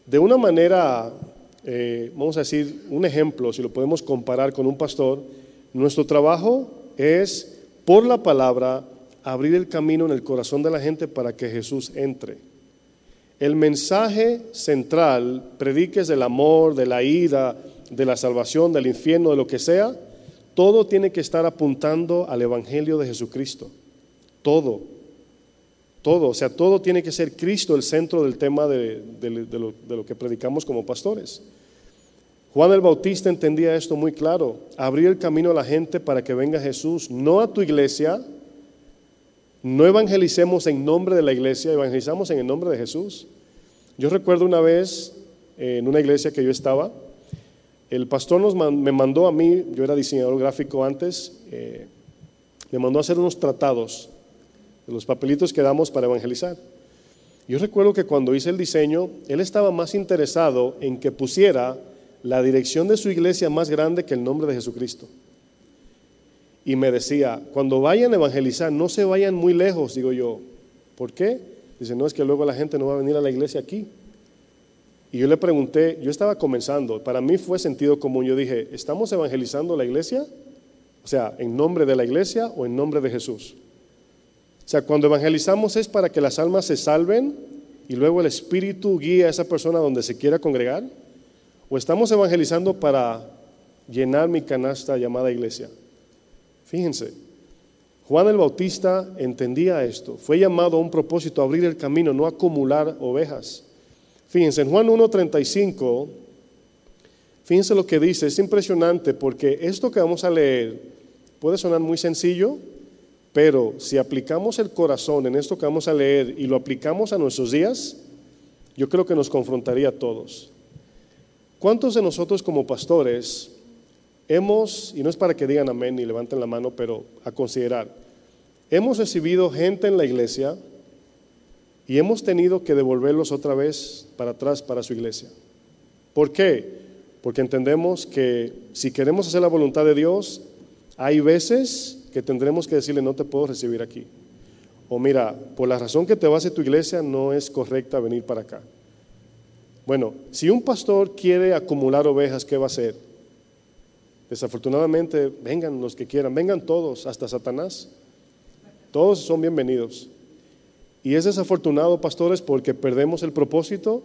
De una manera, eh, vamos a decir, un ejemplo, si lo podemos comparar con un pastor, nuestro trabajo es, por la palabra, abrir el camino en el corazón de la gente para que Jesús entre. El mensaje central, prediques del amor, de la ira, de la salvación, del infierno, de lo que sea, todo tiene que estar apuntando al Evangelio de Jesucristo. Todo. Todo. O sea, todo tiene que ser Cristo el centro del tema de, lo, de lo que predicamos como pastores. Juan el Bautista entendía esto muy claro. Abrir el camino a la gente para que venga Jesús, no a tu iglesia. No evangelicemos en nombre de la iglesia, evangelizamos en el nombre de Jesús. Yo recuerdo una vez en una iglesia que yo estaba, el pastor nos me mandó a mí, yo era diseñador gráfico antes, eh, me mandó a hacer unos tratados de los papelitos que damos para evangelizar. Yo recuerdo que cuando hice el diseño, él estaba más interesado en que pusiera la dirección de su iglesia más grande que el nombre de Jesucristo. Y me decía, cuando vayan a evangelizar, no se vayan muy lejos, digo yo. ¿Por qué? Dice, no es que luego la gente no va a venir a la iglesia aquí. Y yo le pregunté, yo estaba comenzando, para mí fue sentido común, yo dije, ¿estamos evangelizando la iglesia? O sea, ¿en nombre de la iglesia o en nombre de Jesús? O sea, cuando evangelizamos es para que las almas se salven y luego el Espíritu guíe a esa persona donde se quiera congregar. ¿O estamos evangelizando para llenar mi canasta llamada iglesia? Fíjense, Juan el Bautista entendía esto. Fue llamado a un propósito, abrir el camino, no acumular ovejas. Fíjense, en Juan 1.35, fíjense lo que dice, es impresionante porque esto que vamos a leer puede sonar muy sencillo, pero si aplicamos el corazón en esto que vamos a leer y lo aplicamos a nuestros días, yo creo que nos confrontaría a todos. ¿Cuántos de nosotros como pastores hemos, y no es para que digan amén y levanten la mano, pero a considerar, hemos recibido gente en la iglesia y hemos tenido que devolverlos otra vez para atrás para su iglesia. ¿Por qué? Porque entendemos que si queremos hacer la voluntad de Dios, hay veces que tendremos que decirle, no te puedo recibir aquí. O mira, por la razón que te vas de tu iglesia, no es correcta venir para acá. Bueno, si un pastor quiere acumular ovejas, ¿qué va a hacer? Desafortunadamente, vengan los que quieran, vengan todos, hasta Satanás. Todos son bienvenidos. Y es desafortunado, pastores, porque perdemos el propósito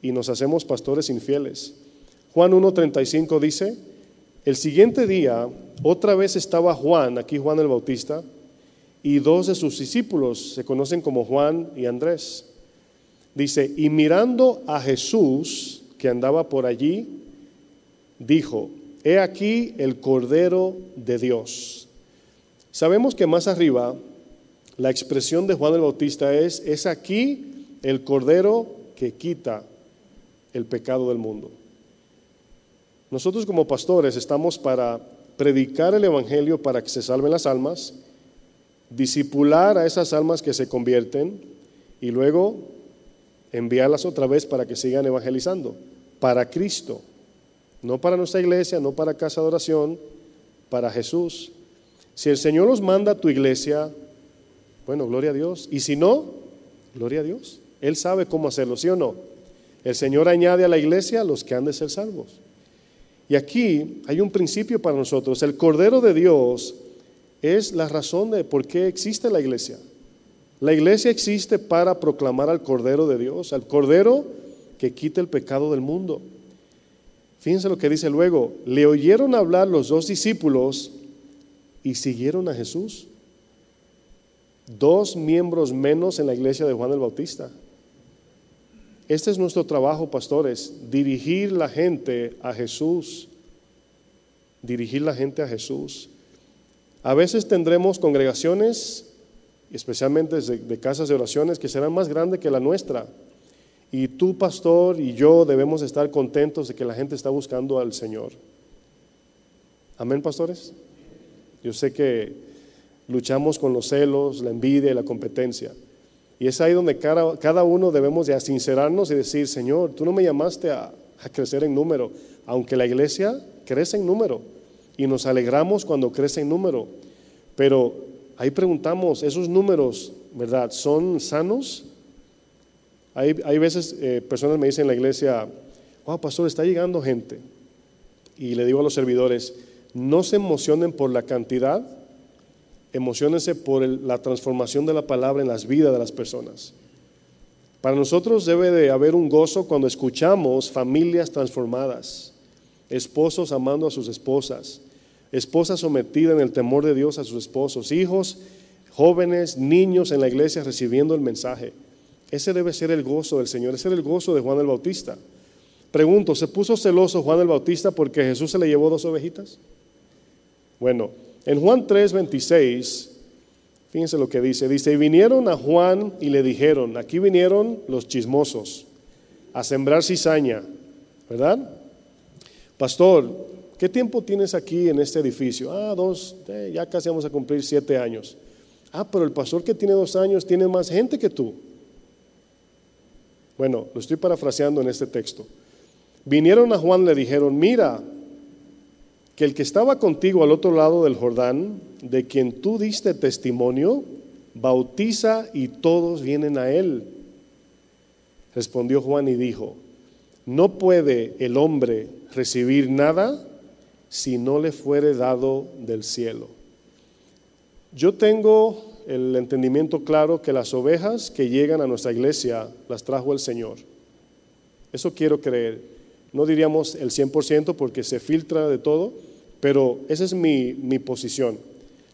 y nos hacemos pastores infieles. Juan 1.35 dice, el siguiente día otra vez estaba Juan, aquí Juan el Bautista, y dos de sus discípulos, se conocen como Juan y Andrés. Dice, y mirando a Jesús que andaba por allí, dijo, he aquí el Cordero de Dios. Sabemos que más arriba la expresión de Juan el Bautista es, es aquí el Cordero que quita el pecado del mundo. Nosotros como pastores estamos para predicar el Evangelio para que se salven las almas, disipular a esas almas que se convierten y luego enviarlas otra vez para que sigan evangelizando, para Cristo, no para nuestra iglesia, no para casa de oración, para Jesús. Si el Señor los manda a tu iglesia, bueno, gloria a Dios. Y si no, gloria a Dios. Él sabe cómo hacerlo, ¿sí o no? El Señor añade a la iglesia los que han de ser salvos. Y aquí hay un principio para nosotros. El Cordero de Dios es la razón de por qué existe la iglesia. La iglesia existe para proclamar al Cordero de Dios, al Cordero que quita el pecado del mundo. Fíjense lo que dice luego, le oyeron hablar los dos discípulos y siguieron a Jesús. Dos miembros menos en la iglesia de Juan el Bautista. Este es nuestro trabajo, pastores, dirigir la gente a Jesús. Dirigir la gente a Jesús. A veces tendremos congregaciones, especialmente de, casas de oraciones, que serán más grandes que la nuestra. Y tú, pastor, y yo debemos estar contentos de que la gente está buscando al Señor. Amén, pastores. Yo sé que luchamos con los celos, la envidia y la competencia. Y es ahí donde cada, uno debemos de sincerarnos y decir, Señor, tú no me llamaste a, a crecer en número, aunque la iglesia crece en número y nos alegramos cuando crece en número. Pero ahí preguntamos, ¿esos números, verdad, son sanos? Hay, veces eh, personas me dicen en la iglesia, wow, pastor, está llegando gente. Y le digo a los servidores, no se emocionen por la cantidad, emocionense por la transformación de la palabra en las vidas de las personas. Para nosotros debe de haber un gozo cuando escuchamos familias transformadas, esposos amando a sus esposas, esposas sometidas en el temor de Dios a sus esposos, hijos, jóvenes, niños en la iglesia recibiendo el mensaje. Ese debe ser el gozo del Señor, ese era el gozo de Juan el Bautista. Pregunto, ¿se puso celoso Juan el Bautista porque Jesús se le llevó dos ovejitas? Bueno, en Juan 3, 26, fíjense lo que dice. Dice, y vinieron a Juan y le dijeron, aquí vinieron los chismosos a sembrar cizaña, ¿verdad? Pastor, ¿qué tiempo tienes aquí en este edificio? Ah, dos, eh, ya casi vamos a cumplir siete años. Ah, pero el pastor que tiene dos años tiene más gente que tú. Bueno, lo estoy parafraseando en este texto. Vinieron a Juan le dijeron, mira, que el que estaba contigo al otro lado del Jordán, de quien tú diste testimonio, bautiza y todos vienen a él. Respondió Juan y dijo, no puede el hombre recibir nada si no le fuere dado del cielo. Yo tengo el entendimiento claro que las ovejas que llegan a nuestra iglesia las trajo el Señor. Eso quiero creer. No diríamos el 100% porque se filtra de todo, pero esa es mi, posición.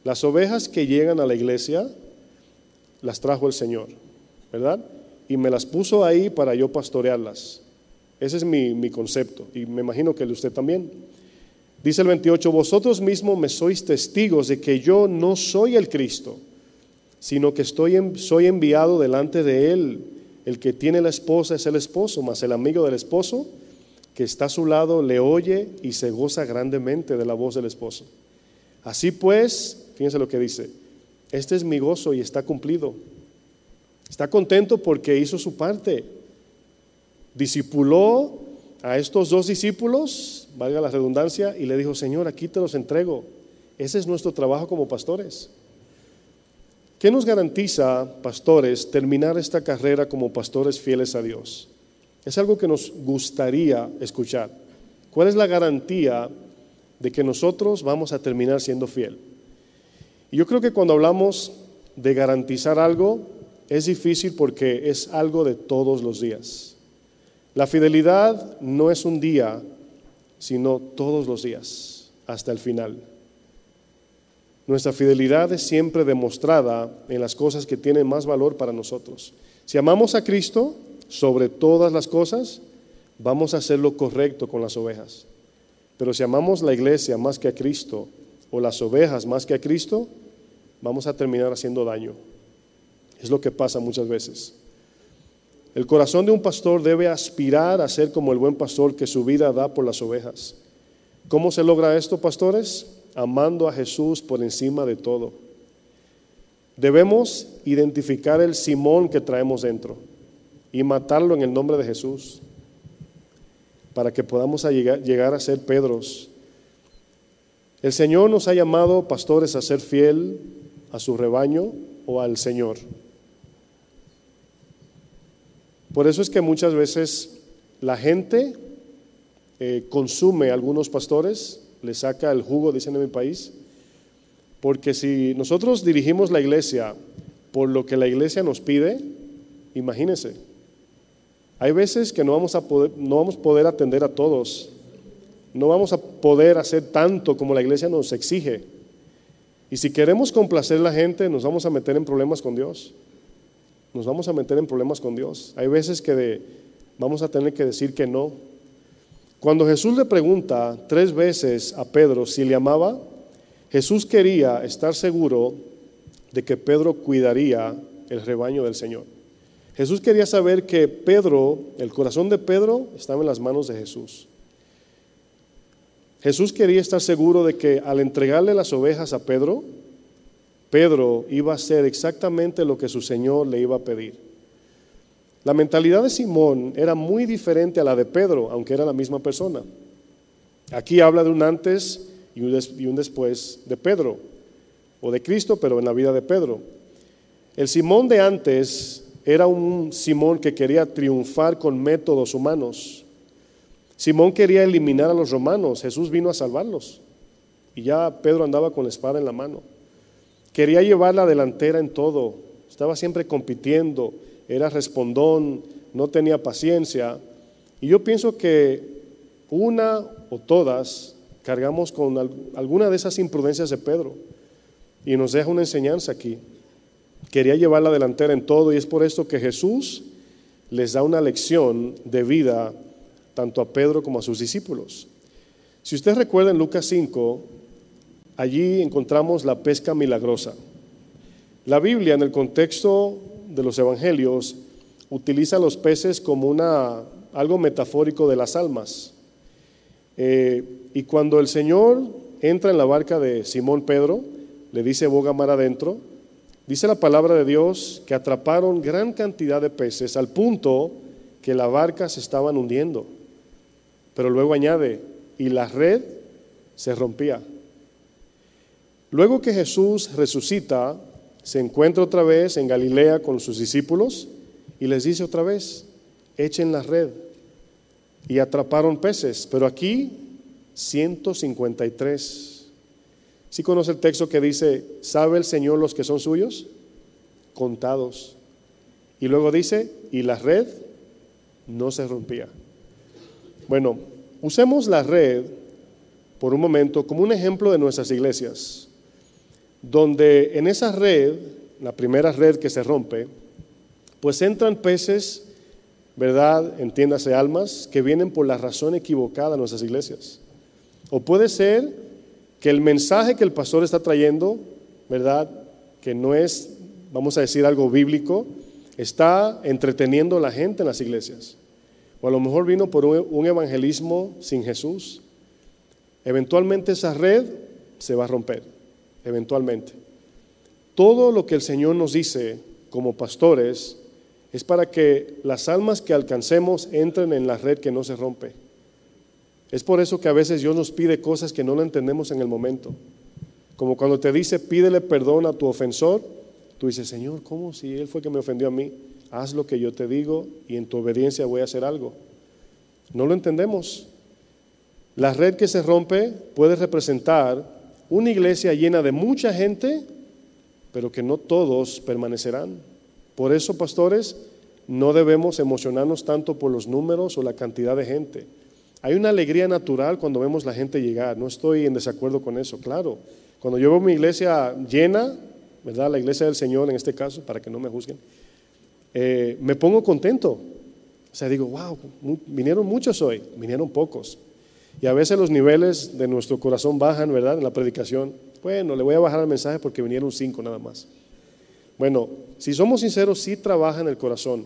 Las ovejas que llegan a la iglesia las trajo el Señor, ¿verdad? Y me las puso ahí para yo pastorearlas. Ese es mi, mi concepto y me imagino que el de usted también. Dice el 28, vosotros mismos me sois testigos de que yo no soy el Cristo, sino que estoy soy enviado delante de Él. El que tiene la esposa es el esposo, mas el amigo del esposo que está a su lado le oye y se goza grandemente de la voz del esposo. Así pues, fíjense lo que dice, este es mi gozo y está cumplido. Está contento porque hizo su parte. Discipuló a estos dos discípulos, valga la redundancia, y le dijo, Señor, aquí te los entrego. Ese es nuestro trabajo como pastores. ¿Qué nos garantiza, pastores, terminar esta carrera como pastores fieles a Dios? Es algo que nos gustaría escuchar. ¿Cuál es la garantía de que nosotros vamos a terminar siendo fiel? Y yo creo que cuando hablamos de garantizar algo, es difícil porque es algo de todos los días. La fidelidad no es un día, sino todos los días, hasta el final. Nuestra fidelidad es siempre demostrada en las cosas que tienen más valor para nosotros. Si amamos a Cristo, sobre todas las cosas, vamos a hacer lo correcto con las ovejas. Pero si amamos la iglesia más que a Cristo o las ovejas más que a Cristo, vamos a terminar haciendo daño. Es lo que pasa muchas veces. El corazón de un pastor debe aspirar a ser como el buen pastor que su vida da por las ovejas. ¿Cómo se logra esto, pastores? Amando a Jesús por encima de todo. Debemos identificar el Simón que traemos dentro y matarlo en el nombre de Jesús, para que podamos llegar, a ser Pedros. El Señor nos ha llamado, pastores, a ser fiel a su rebaño o al Señor. Por eso es que muchas veces la gente eh, consume a algunos pastores, le saca el jugo, dicen en mi país, porque si nosotros dirigimos la iglesia por lo que la iglesia nos pide, imagínense, hay veces que no vamos a poder, no vamos a poder atender a todos, no vamos a poder hacer tanto como la iglesia nos exige. Y si queremos complacer a la gente, nos vamos a meter en problemas con Dios. Nos vamos a meter en problemas con Dios. Hay veces que vamos a tener que decir que no. Cuando Jesús le pregunta tres veces a Pedro si le amaba, Jesús quería estar seguro de que Pedro cuidaría el rebaño del Señor. Jesús quería saber que Pedro, el corazón de Pedro estaba en las manos de Jesús. Jesús quería estar seguro de que al entregarle las ovejas a Pedro, Pedro iba a hacer exactamente lo que su Señor le iba a pedir. La mentalidad de Simón era muy diferente a la de Pedro, aunque era la misma persona. Aquí habla de un antes y un, después de Pedro, o de Cristo, pero en la vida de Pedro. El Simón de antes era un Simón que quería triunfar con métodos humanos. Simón quería eliminar a los romanos, Jesús vino a salvarlos. Y ya Pedro andaba con la espada en la mano. Quería llevar la delantera en todo, estaba siempre compitiendo, era respondón, no tenía paciencia. Y yo pienso que una o todas cargamos con alguna de esas imprudencias de Pedro. Y nos deja una enseñanza aquí quería llevar la delantera en todo y es por esto que Jesús les da una lección de vida tanto a Pedro como a sus discípulos. Si usted recuerda en Lucas 5, allí encontramos la pesca milagrosa. La Biblia en el contexto de los evangelios utiliza los peces como una, algo metafórico de las almas. Eh, y cuando el Señor entra en la barca de Simón Pedro, le dice boga mar adentro, Dice la palabra de Dios que atraparon gran cantidad de peces al punto que la barca se estaban hundiendo. Pero luego añade, y la red se rompía. Luego que Jesús resucita, se encuentra otra vez en Galilea con sus discípulos y les dice otra vez, echen la red. Y atraparon peces, pero aquí 153. ¿Sí conoce el texto que dice, ¿sabe el Señor los que son suyos? Contados. Y luego dice, y la red no se rompía. Bueno, usemos la red por un momento como un ejemplo de nuestras iglesias, donde en esa red, la primera red que se rompe, pues entran peces, ¿verdad? Entiéndase almas, que vienen por la razón equivocada a nuestras iglesias. O puede ser que el mensaje que el pastor está trayendo, ¿verdad? Que no es, vamos a decir, algo bíblico, está entreteniendo a la gente en las iglesias. O a lo mejor vino por un evangelismo sin Jesús. Eventualmente esa red se va a romper, eventualmente. Todo lo que el Señor nos dice como pastores es para que las almas que alcancemos entren en la red que no se rompe. Es por eso que a veces Dios nos pide cosas que no lo entendemos en el momento. Como cuando te dice, pídele perdón a tu ofensor, tú dices, Señor, ¿cómo si Él fue que me ofendió a mí? Haz lo que yo te digo y en tu obediencia voy a hacer algo. No lo entendemos. La red que se rompe puede representar una iglesia llena de mucha gente, pero que no todos permanecerán. Por eso, pastores, no debemos emocionarnos tanto por los números o la cantidad de gente. Hay una alegría natural cuando vemos la gente llegar, no estoy en desacuerdo con eso, claro. Cuando yo veo mi iglesia llena, ¿verdad? La iglesia del Señor en este caso, para que no me juzguen, eh, me pongo contento. O sea, digo, wow, vinieron muchos hoy, vinieron pocos. Y a veces los niveles de nuestro corazón bajan, ¿verdad? En la predicación. Bueno, le voy a bajar el mensaje porque vinieron cinco nada más. Bueno, si somos sinceros, sí trabaja en el corazón.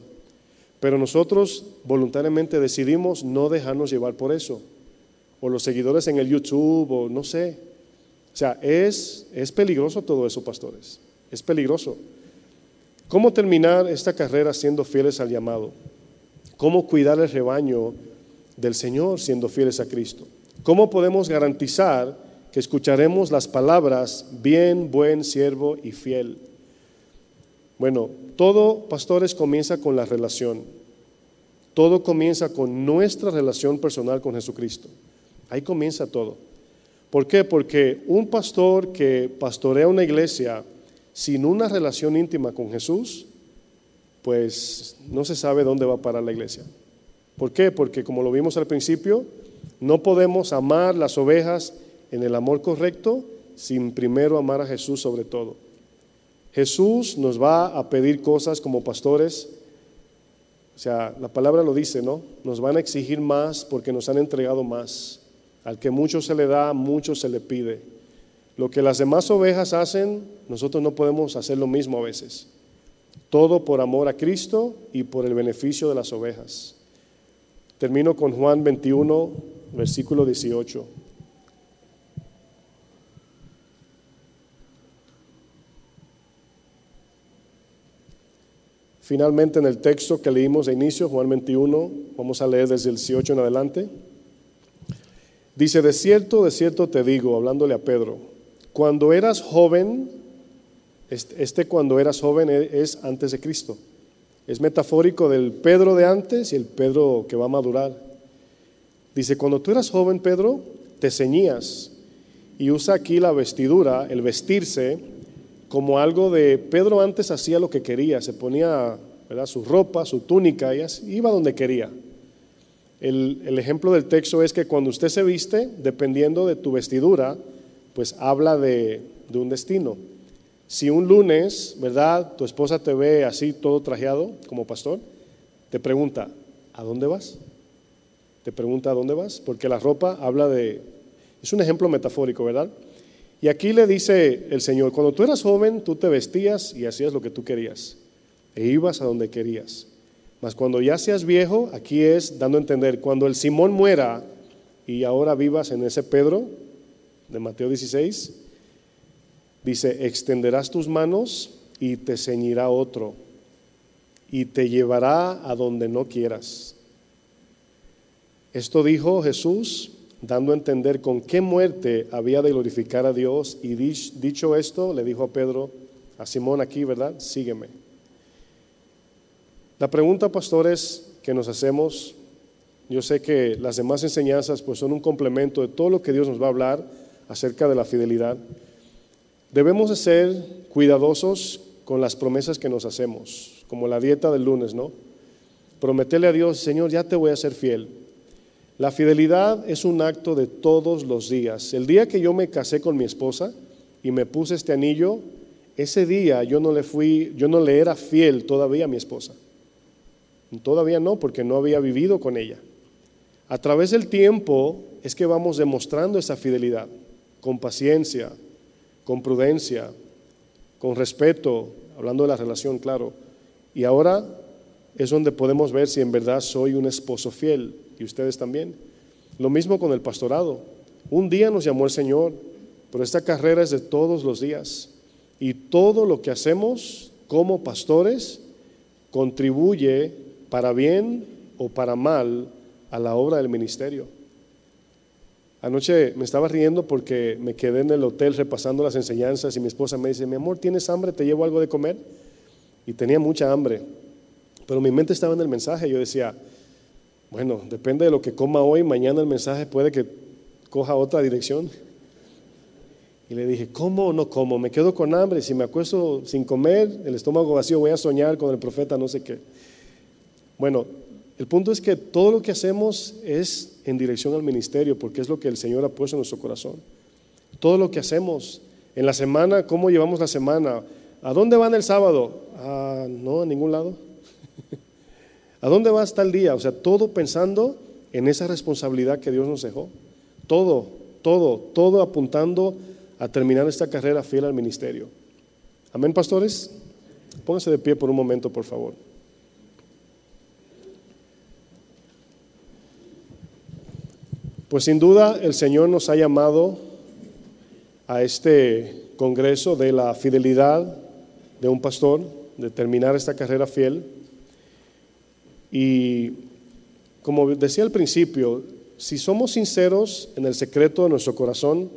Pero nosotros voluntariamente decidimos no dejarnos llevar por eso. O los seguidores en el YouTube, o no sé. O sea, es, es peligroso todo eso, pastores. Es peligroso. ¿Cómo terminar esta carrera siendo fieles al llamado? ¿Cómo cuidar el rebaño del Señor siendo fieles a Cristo? ¿Cómo podemos garantizar que escucharemos las palabras bien, buen, siervo y fiel? Bueno, todo, pastores, comienza con la relación. todo comienza con nuestra relación personal con Jesucristo. Ahí comienza todo. ¿Por qué? Porque un pastor que pastorea una iglesia sin una relación íntima con Jesús, pues no se sabe dónde va a parar la iglesia. ¿Por qué? Porque como lo vimos al principio, no podemos amar las ovejas en el amor correcto sin primero amar a Jesús sobre todo. Jesús nos va a pedir cosas como pastores, o sea, la palabra lo dice, ¿no? Nos van a exigir más porque nos han entregado más. Al que mucho se le da, mucho se le pide. Lo que las demás ovejas hacen, nosotros no podemos hacer lo mismo a veces. Todo por amor a Cristo y por el beneficio de las ovejas. Termino con Juan 21, versículo 18. Finalmente en el texto que leímos de inicio, Juan 21, vamos a leer desde el 18 en adelante. Dice, de cierto, de cierto te digo, hablándole a Pedro, cuando eras joven, este, este, cuando eras joven e, es antes de Cristo. Es metafórico del Pedro de antes y el Pedro que va a madurar. Dice, cuando tú eras joven, Pedro, te ceñías. Y usa aquí la vestidura, el vestirse, como algo de... Pedro antes hacía lo que quería, se ponía ¿verdad? su ropa, su túnica, y iba donde quería. El, el ejemplo del texto es que cuando usted se viste, dependiendo de tu vestidura, pues habla de, un destino. Si un lunes, ¿verdad? Tu esposa te ve así todo trajeado como pastor, te pregunta, ¿a dónde vas? Te pregunta, ¿a dónde vas? Porque la ropa habla de... Es un ejemplo metafórico, ¿verdad? Y aquí le dice el Señor, cuando tú eras joven, tú te vestías y hacías lo que tú querías, e ibas a donde querías. Mas cuando ya seas viejo, aquí es dando a entender, cuando el Simón muera y ahora vivas en ese Pedro, de Mateo 16, dice, extenderás tus manos y te ceñirá otro y te llevará a donde no quieras. Esto dijo Jesús dando a entender con qué muerte había de glorificar a Dios y dicho esto le dijo a Pedro, a Simón aquí, ¿verdad? Sígueme. La pregunta, pastores, que nos hacemos, yo sé que las demás enseñanzas pues son un complemento de todo lo que Dios nos va a hablar, acerca de la fidelidad, debemos de ser cuidadosos con las promesas que nos hacemos, como la dieta del lunes, ¿no? Prometerle a Dios, Señor, ya te voy a ser fiel. La fidelidad es un acto de todos los días. El día que yo me casé con mi esposa y me puse este anillo, ese día yo no le fui, yo no le era fiel todavía a mi esposa. Todavía no, porque no había vivido con ella. A través del tiempo es que vamos demostrando esa fidelidad con paciencia, con prudencia, con respeto, hablando de la relación, claro. Y ahora es donde podemos ver si en verdad soy un esposo fiel, y ustedes también. Lo mismo con el pastorado. Un día nos llamó el Señor, pero esta carrera es de todos los días. Y todo lo que hacemos como pastores contribuye para bien o para mal a la obra del ministerio. Anoche me estaba riendo porque me quedé en el hotel repasando las enseñanzas y mi esposa me dice, mi amor, ¿tienes hambre? ¿Te llevo algo de comer? Y tenía mucha hambre, pero mi mente estaba en el mensaje. Yo decía, bueno, depende de lo que coma hoy, mañana el mensaje puede que coja otra dirección. Y le dije, ¿cómo o no como? Me quedo con hambre, si me acuesto sin comer, el estómago vacío, voy a soñar con el profeta, no sé qué. Bueno, el punto es que todo lo que hacemos es en dirección al ministerio, porque es lo que el Señor ha puesto en nuestro corazón. Todo lo que hacemos en la semana, ¿cómo llevamos la semana? ¿A dónde van el sábado? Ah, no, a ningún lado. [LAUGHS] ¿A dónde va hasta el día? O sea, todo pensando en esa responsabilidad que Dios nos dejó. Todo, todo, todo apuntando a terminar esta carrera fiel al ministerio. Amén, pastores. Pónganse de pie por un momento, por favor. Pues sin duda el Señor nos ha llamado a este congreso de la fidelidad de un pastor, de terminar esta carrera fiel. Y como decía al principio, si somos sinceros en el secreto de nuestro corazón,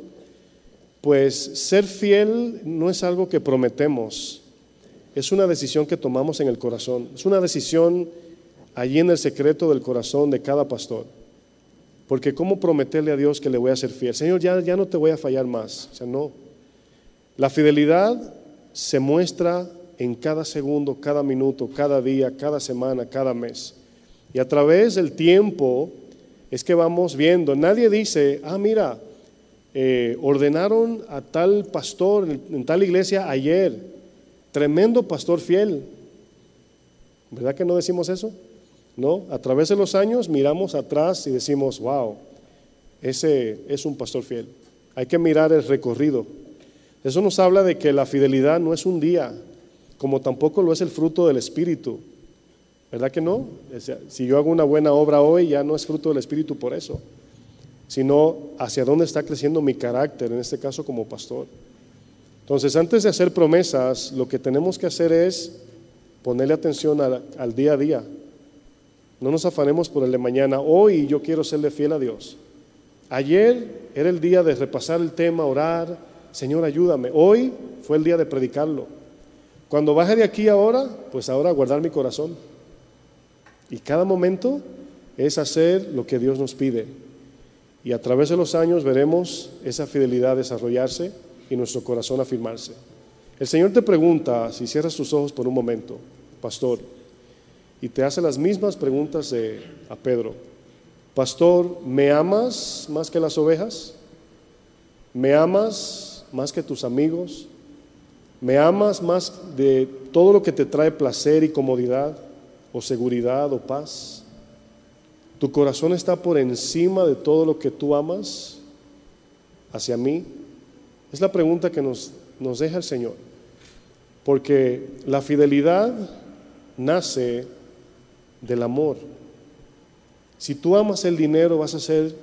pues ser fiel no es algo que prometemos, es una decisión que tomamos en el corazón, es una decisión allí en el secreto del corazón de cada pastor. Porque ¿cómo prometerle a Dios que le voy a ser fiel? Señor, ya, ya no te voy a fallar más. O sea, no. La fidelidad se muestra en cada segundo, cada minuto, cada día, cada semana, cada mes. Y a través del tiempo es que vamos viendo. Nadie dice, ah, mira, eh, ordenaron a tal pastor en tal iglesia ayer, tremendo pastor fiel. ¿Verdad que no decimos eso? ¿No? A través de los años miramos atrás y decimos, wow, ese es un pastor fiel. Hay que mirar el recorrido. Eso nos habla de que la fidelidad no es un día, como tampoco lo es el fruto del Espíritu. ¿Verdad que no? Si yo hago una buena obra hoy, ya no es fruto del Espíritu por eso, sino hacia dónde está creciendo mi carácter, en este caso como pastor. Entonces, antes de hacer promesas, lo que tenemos que hacer es ponerle atención al día a día, no nos afanemos por el de mañana. Hoy yo quiero serle fiel a Dios. Ayer era el día de repasar el tema, orar. Señor, ayúdame. Hoy fue el día de predicarlo. Cuando baje de aquí ahora, pues ahora guardar mi corazón. Y cada momento es hacer lo que Dios nos pide. Y a través de los años veremos esa fidelidad desarrollarse y nuestro corazón afirmarse. El Señor te pregunta, si cierras tus ojos por un momento, pastor, y te hace las mismas preguntas a Pedro. Pastor, ¿me amas más que las ovejas? ¿Me amas más que tus amigos? ¿Me amas más de todo lo que te trae placer y comodidad o seguridad o paz? ¿Tu corazón está por encima de todo lo que tú amas hacia mí? Es la pregunta que nos, nos deja el Señor. Porque la fidelidad nace del amor. Si tú amas el dinero, vas a ser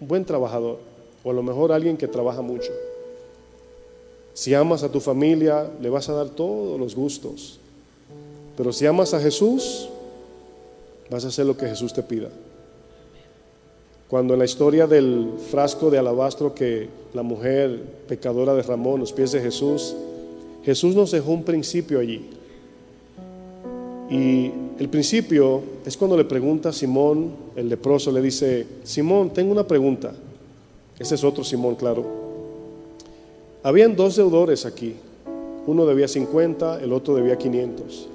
un buen trabajador, o a lo mejor alguien que trabaja mucho. Si amas a tu familia, le vas a dar todos los gustos. Pero si amas a Jesús, vas a hacer lo que Jesús te pida. Cuando en la historia del frasco de alabastro que la mujer pecadora derramó en los pies de Jesús, Jesús nos dejó un principio allí. Y el principio es cuando le pregunta a Simón, el leproso, le dice, Simón, tengo una pregunta. Ese es otro Simón, claro. Habían dos deudores aquí. Uno debía 50, el otro debía 500.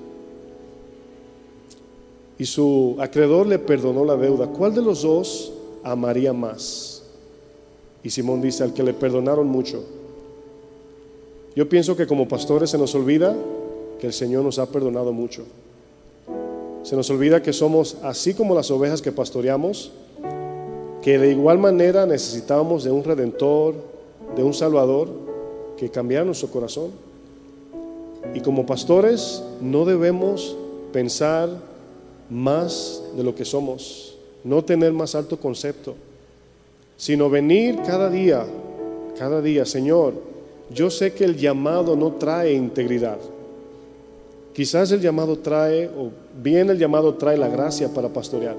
Y su acreedor le perdonó la deuda. ¿Cuál de los dos amaría más? Y Simón dice, al que le perdonaron mucho. Yo pienso que como pastores se nos olvida que el Señor nos ha perdonado mucho. Se nos olvida que somos así como las ovejas que pastoreamos, que de igual manera necesitamos de un redentor, de un salvador que cambiara nuestro corazón. Y como pastores no debemos pensar más de lo que somos, no tener más alto concepto, sino venir cada día, cada día, Señor, yo sé que el llamado no trae integridad. Quizás el llamado trae, o bien el llamado trae la gracia para pastorear.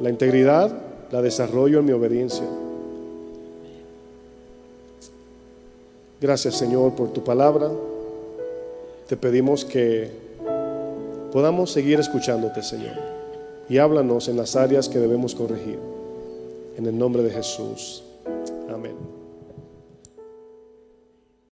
La integridad la desarrollo en mi obediencia. Gracias Señor por tu palabra. Te pedimos que podamos seguir escuchándote Señor. Y háblanos en las áreas que debemos corregir. En el nombre de Jesús. Amén.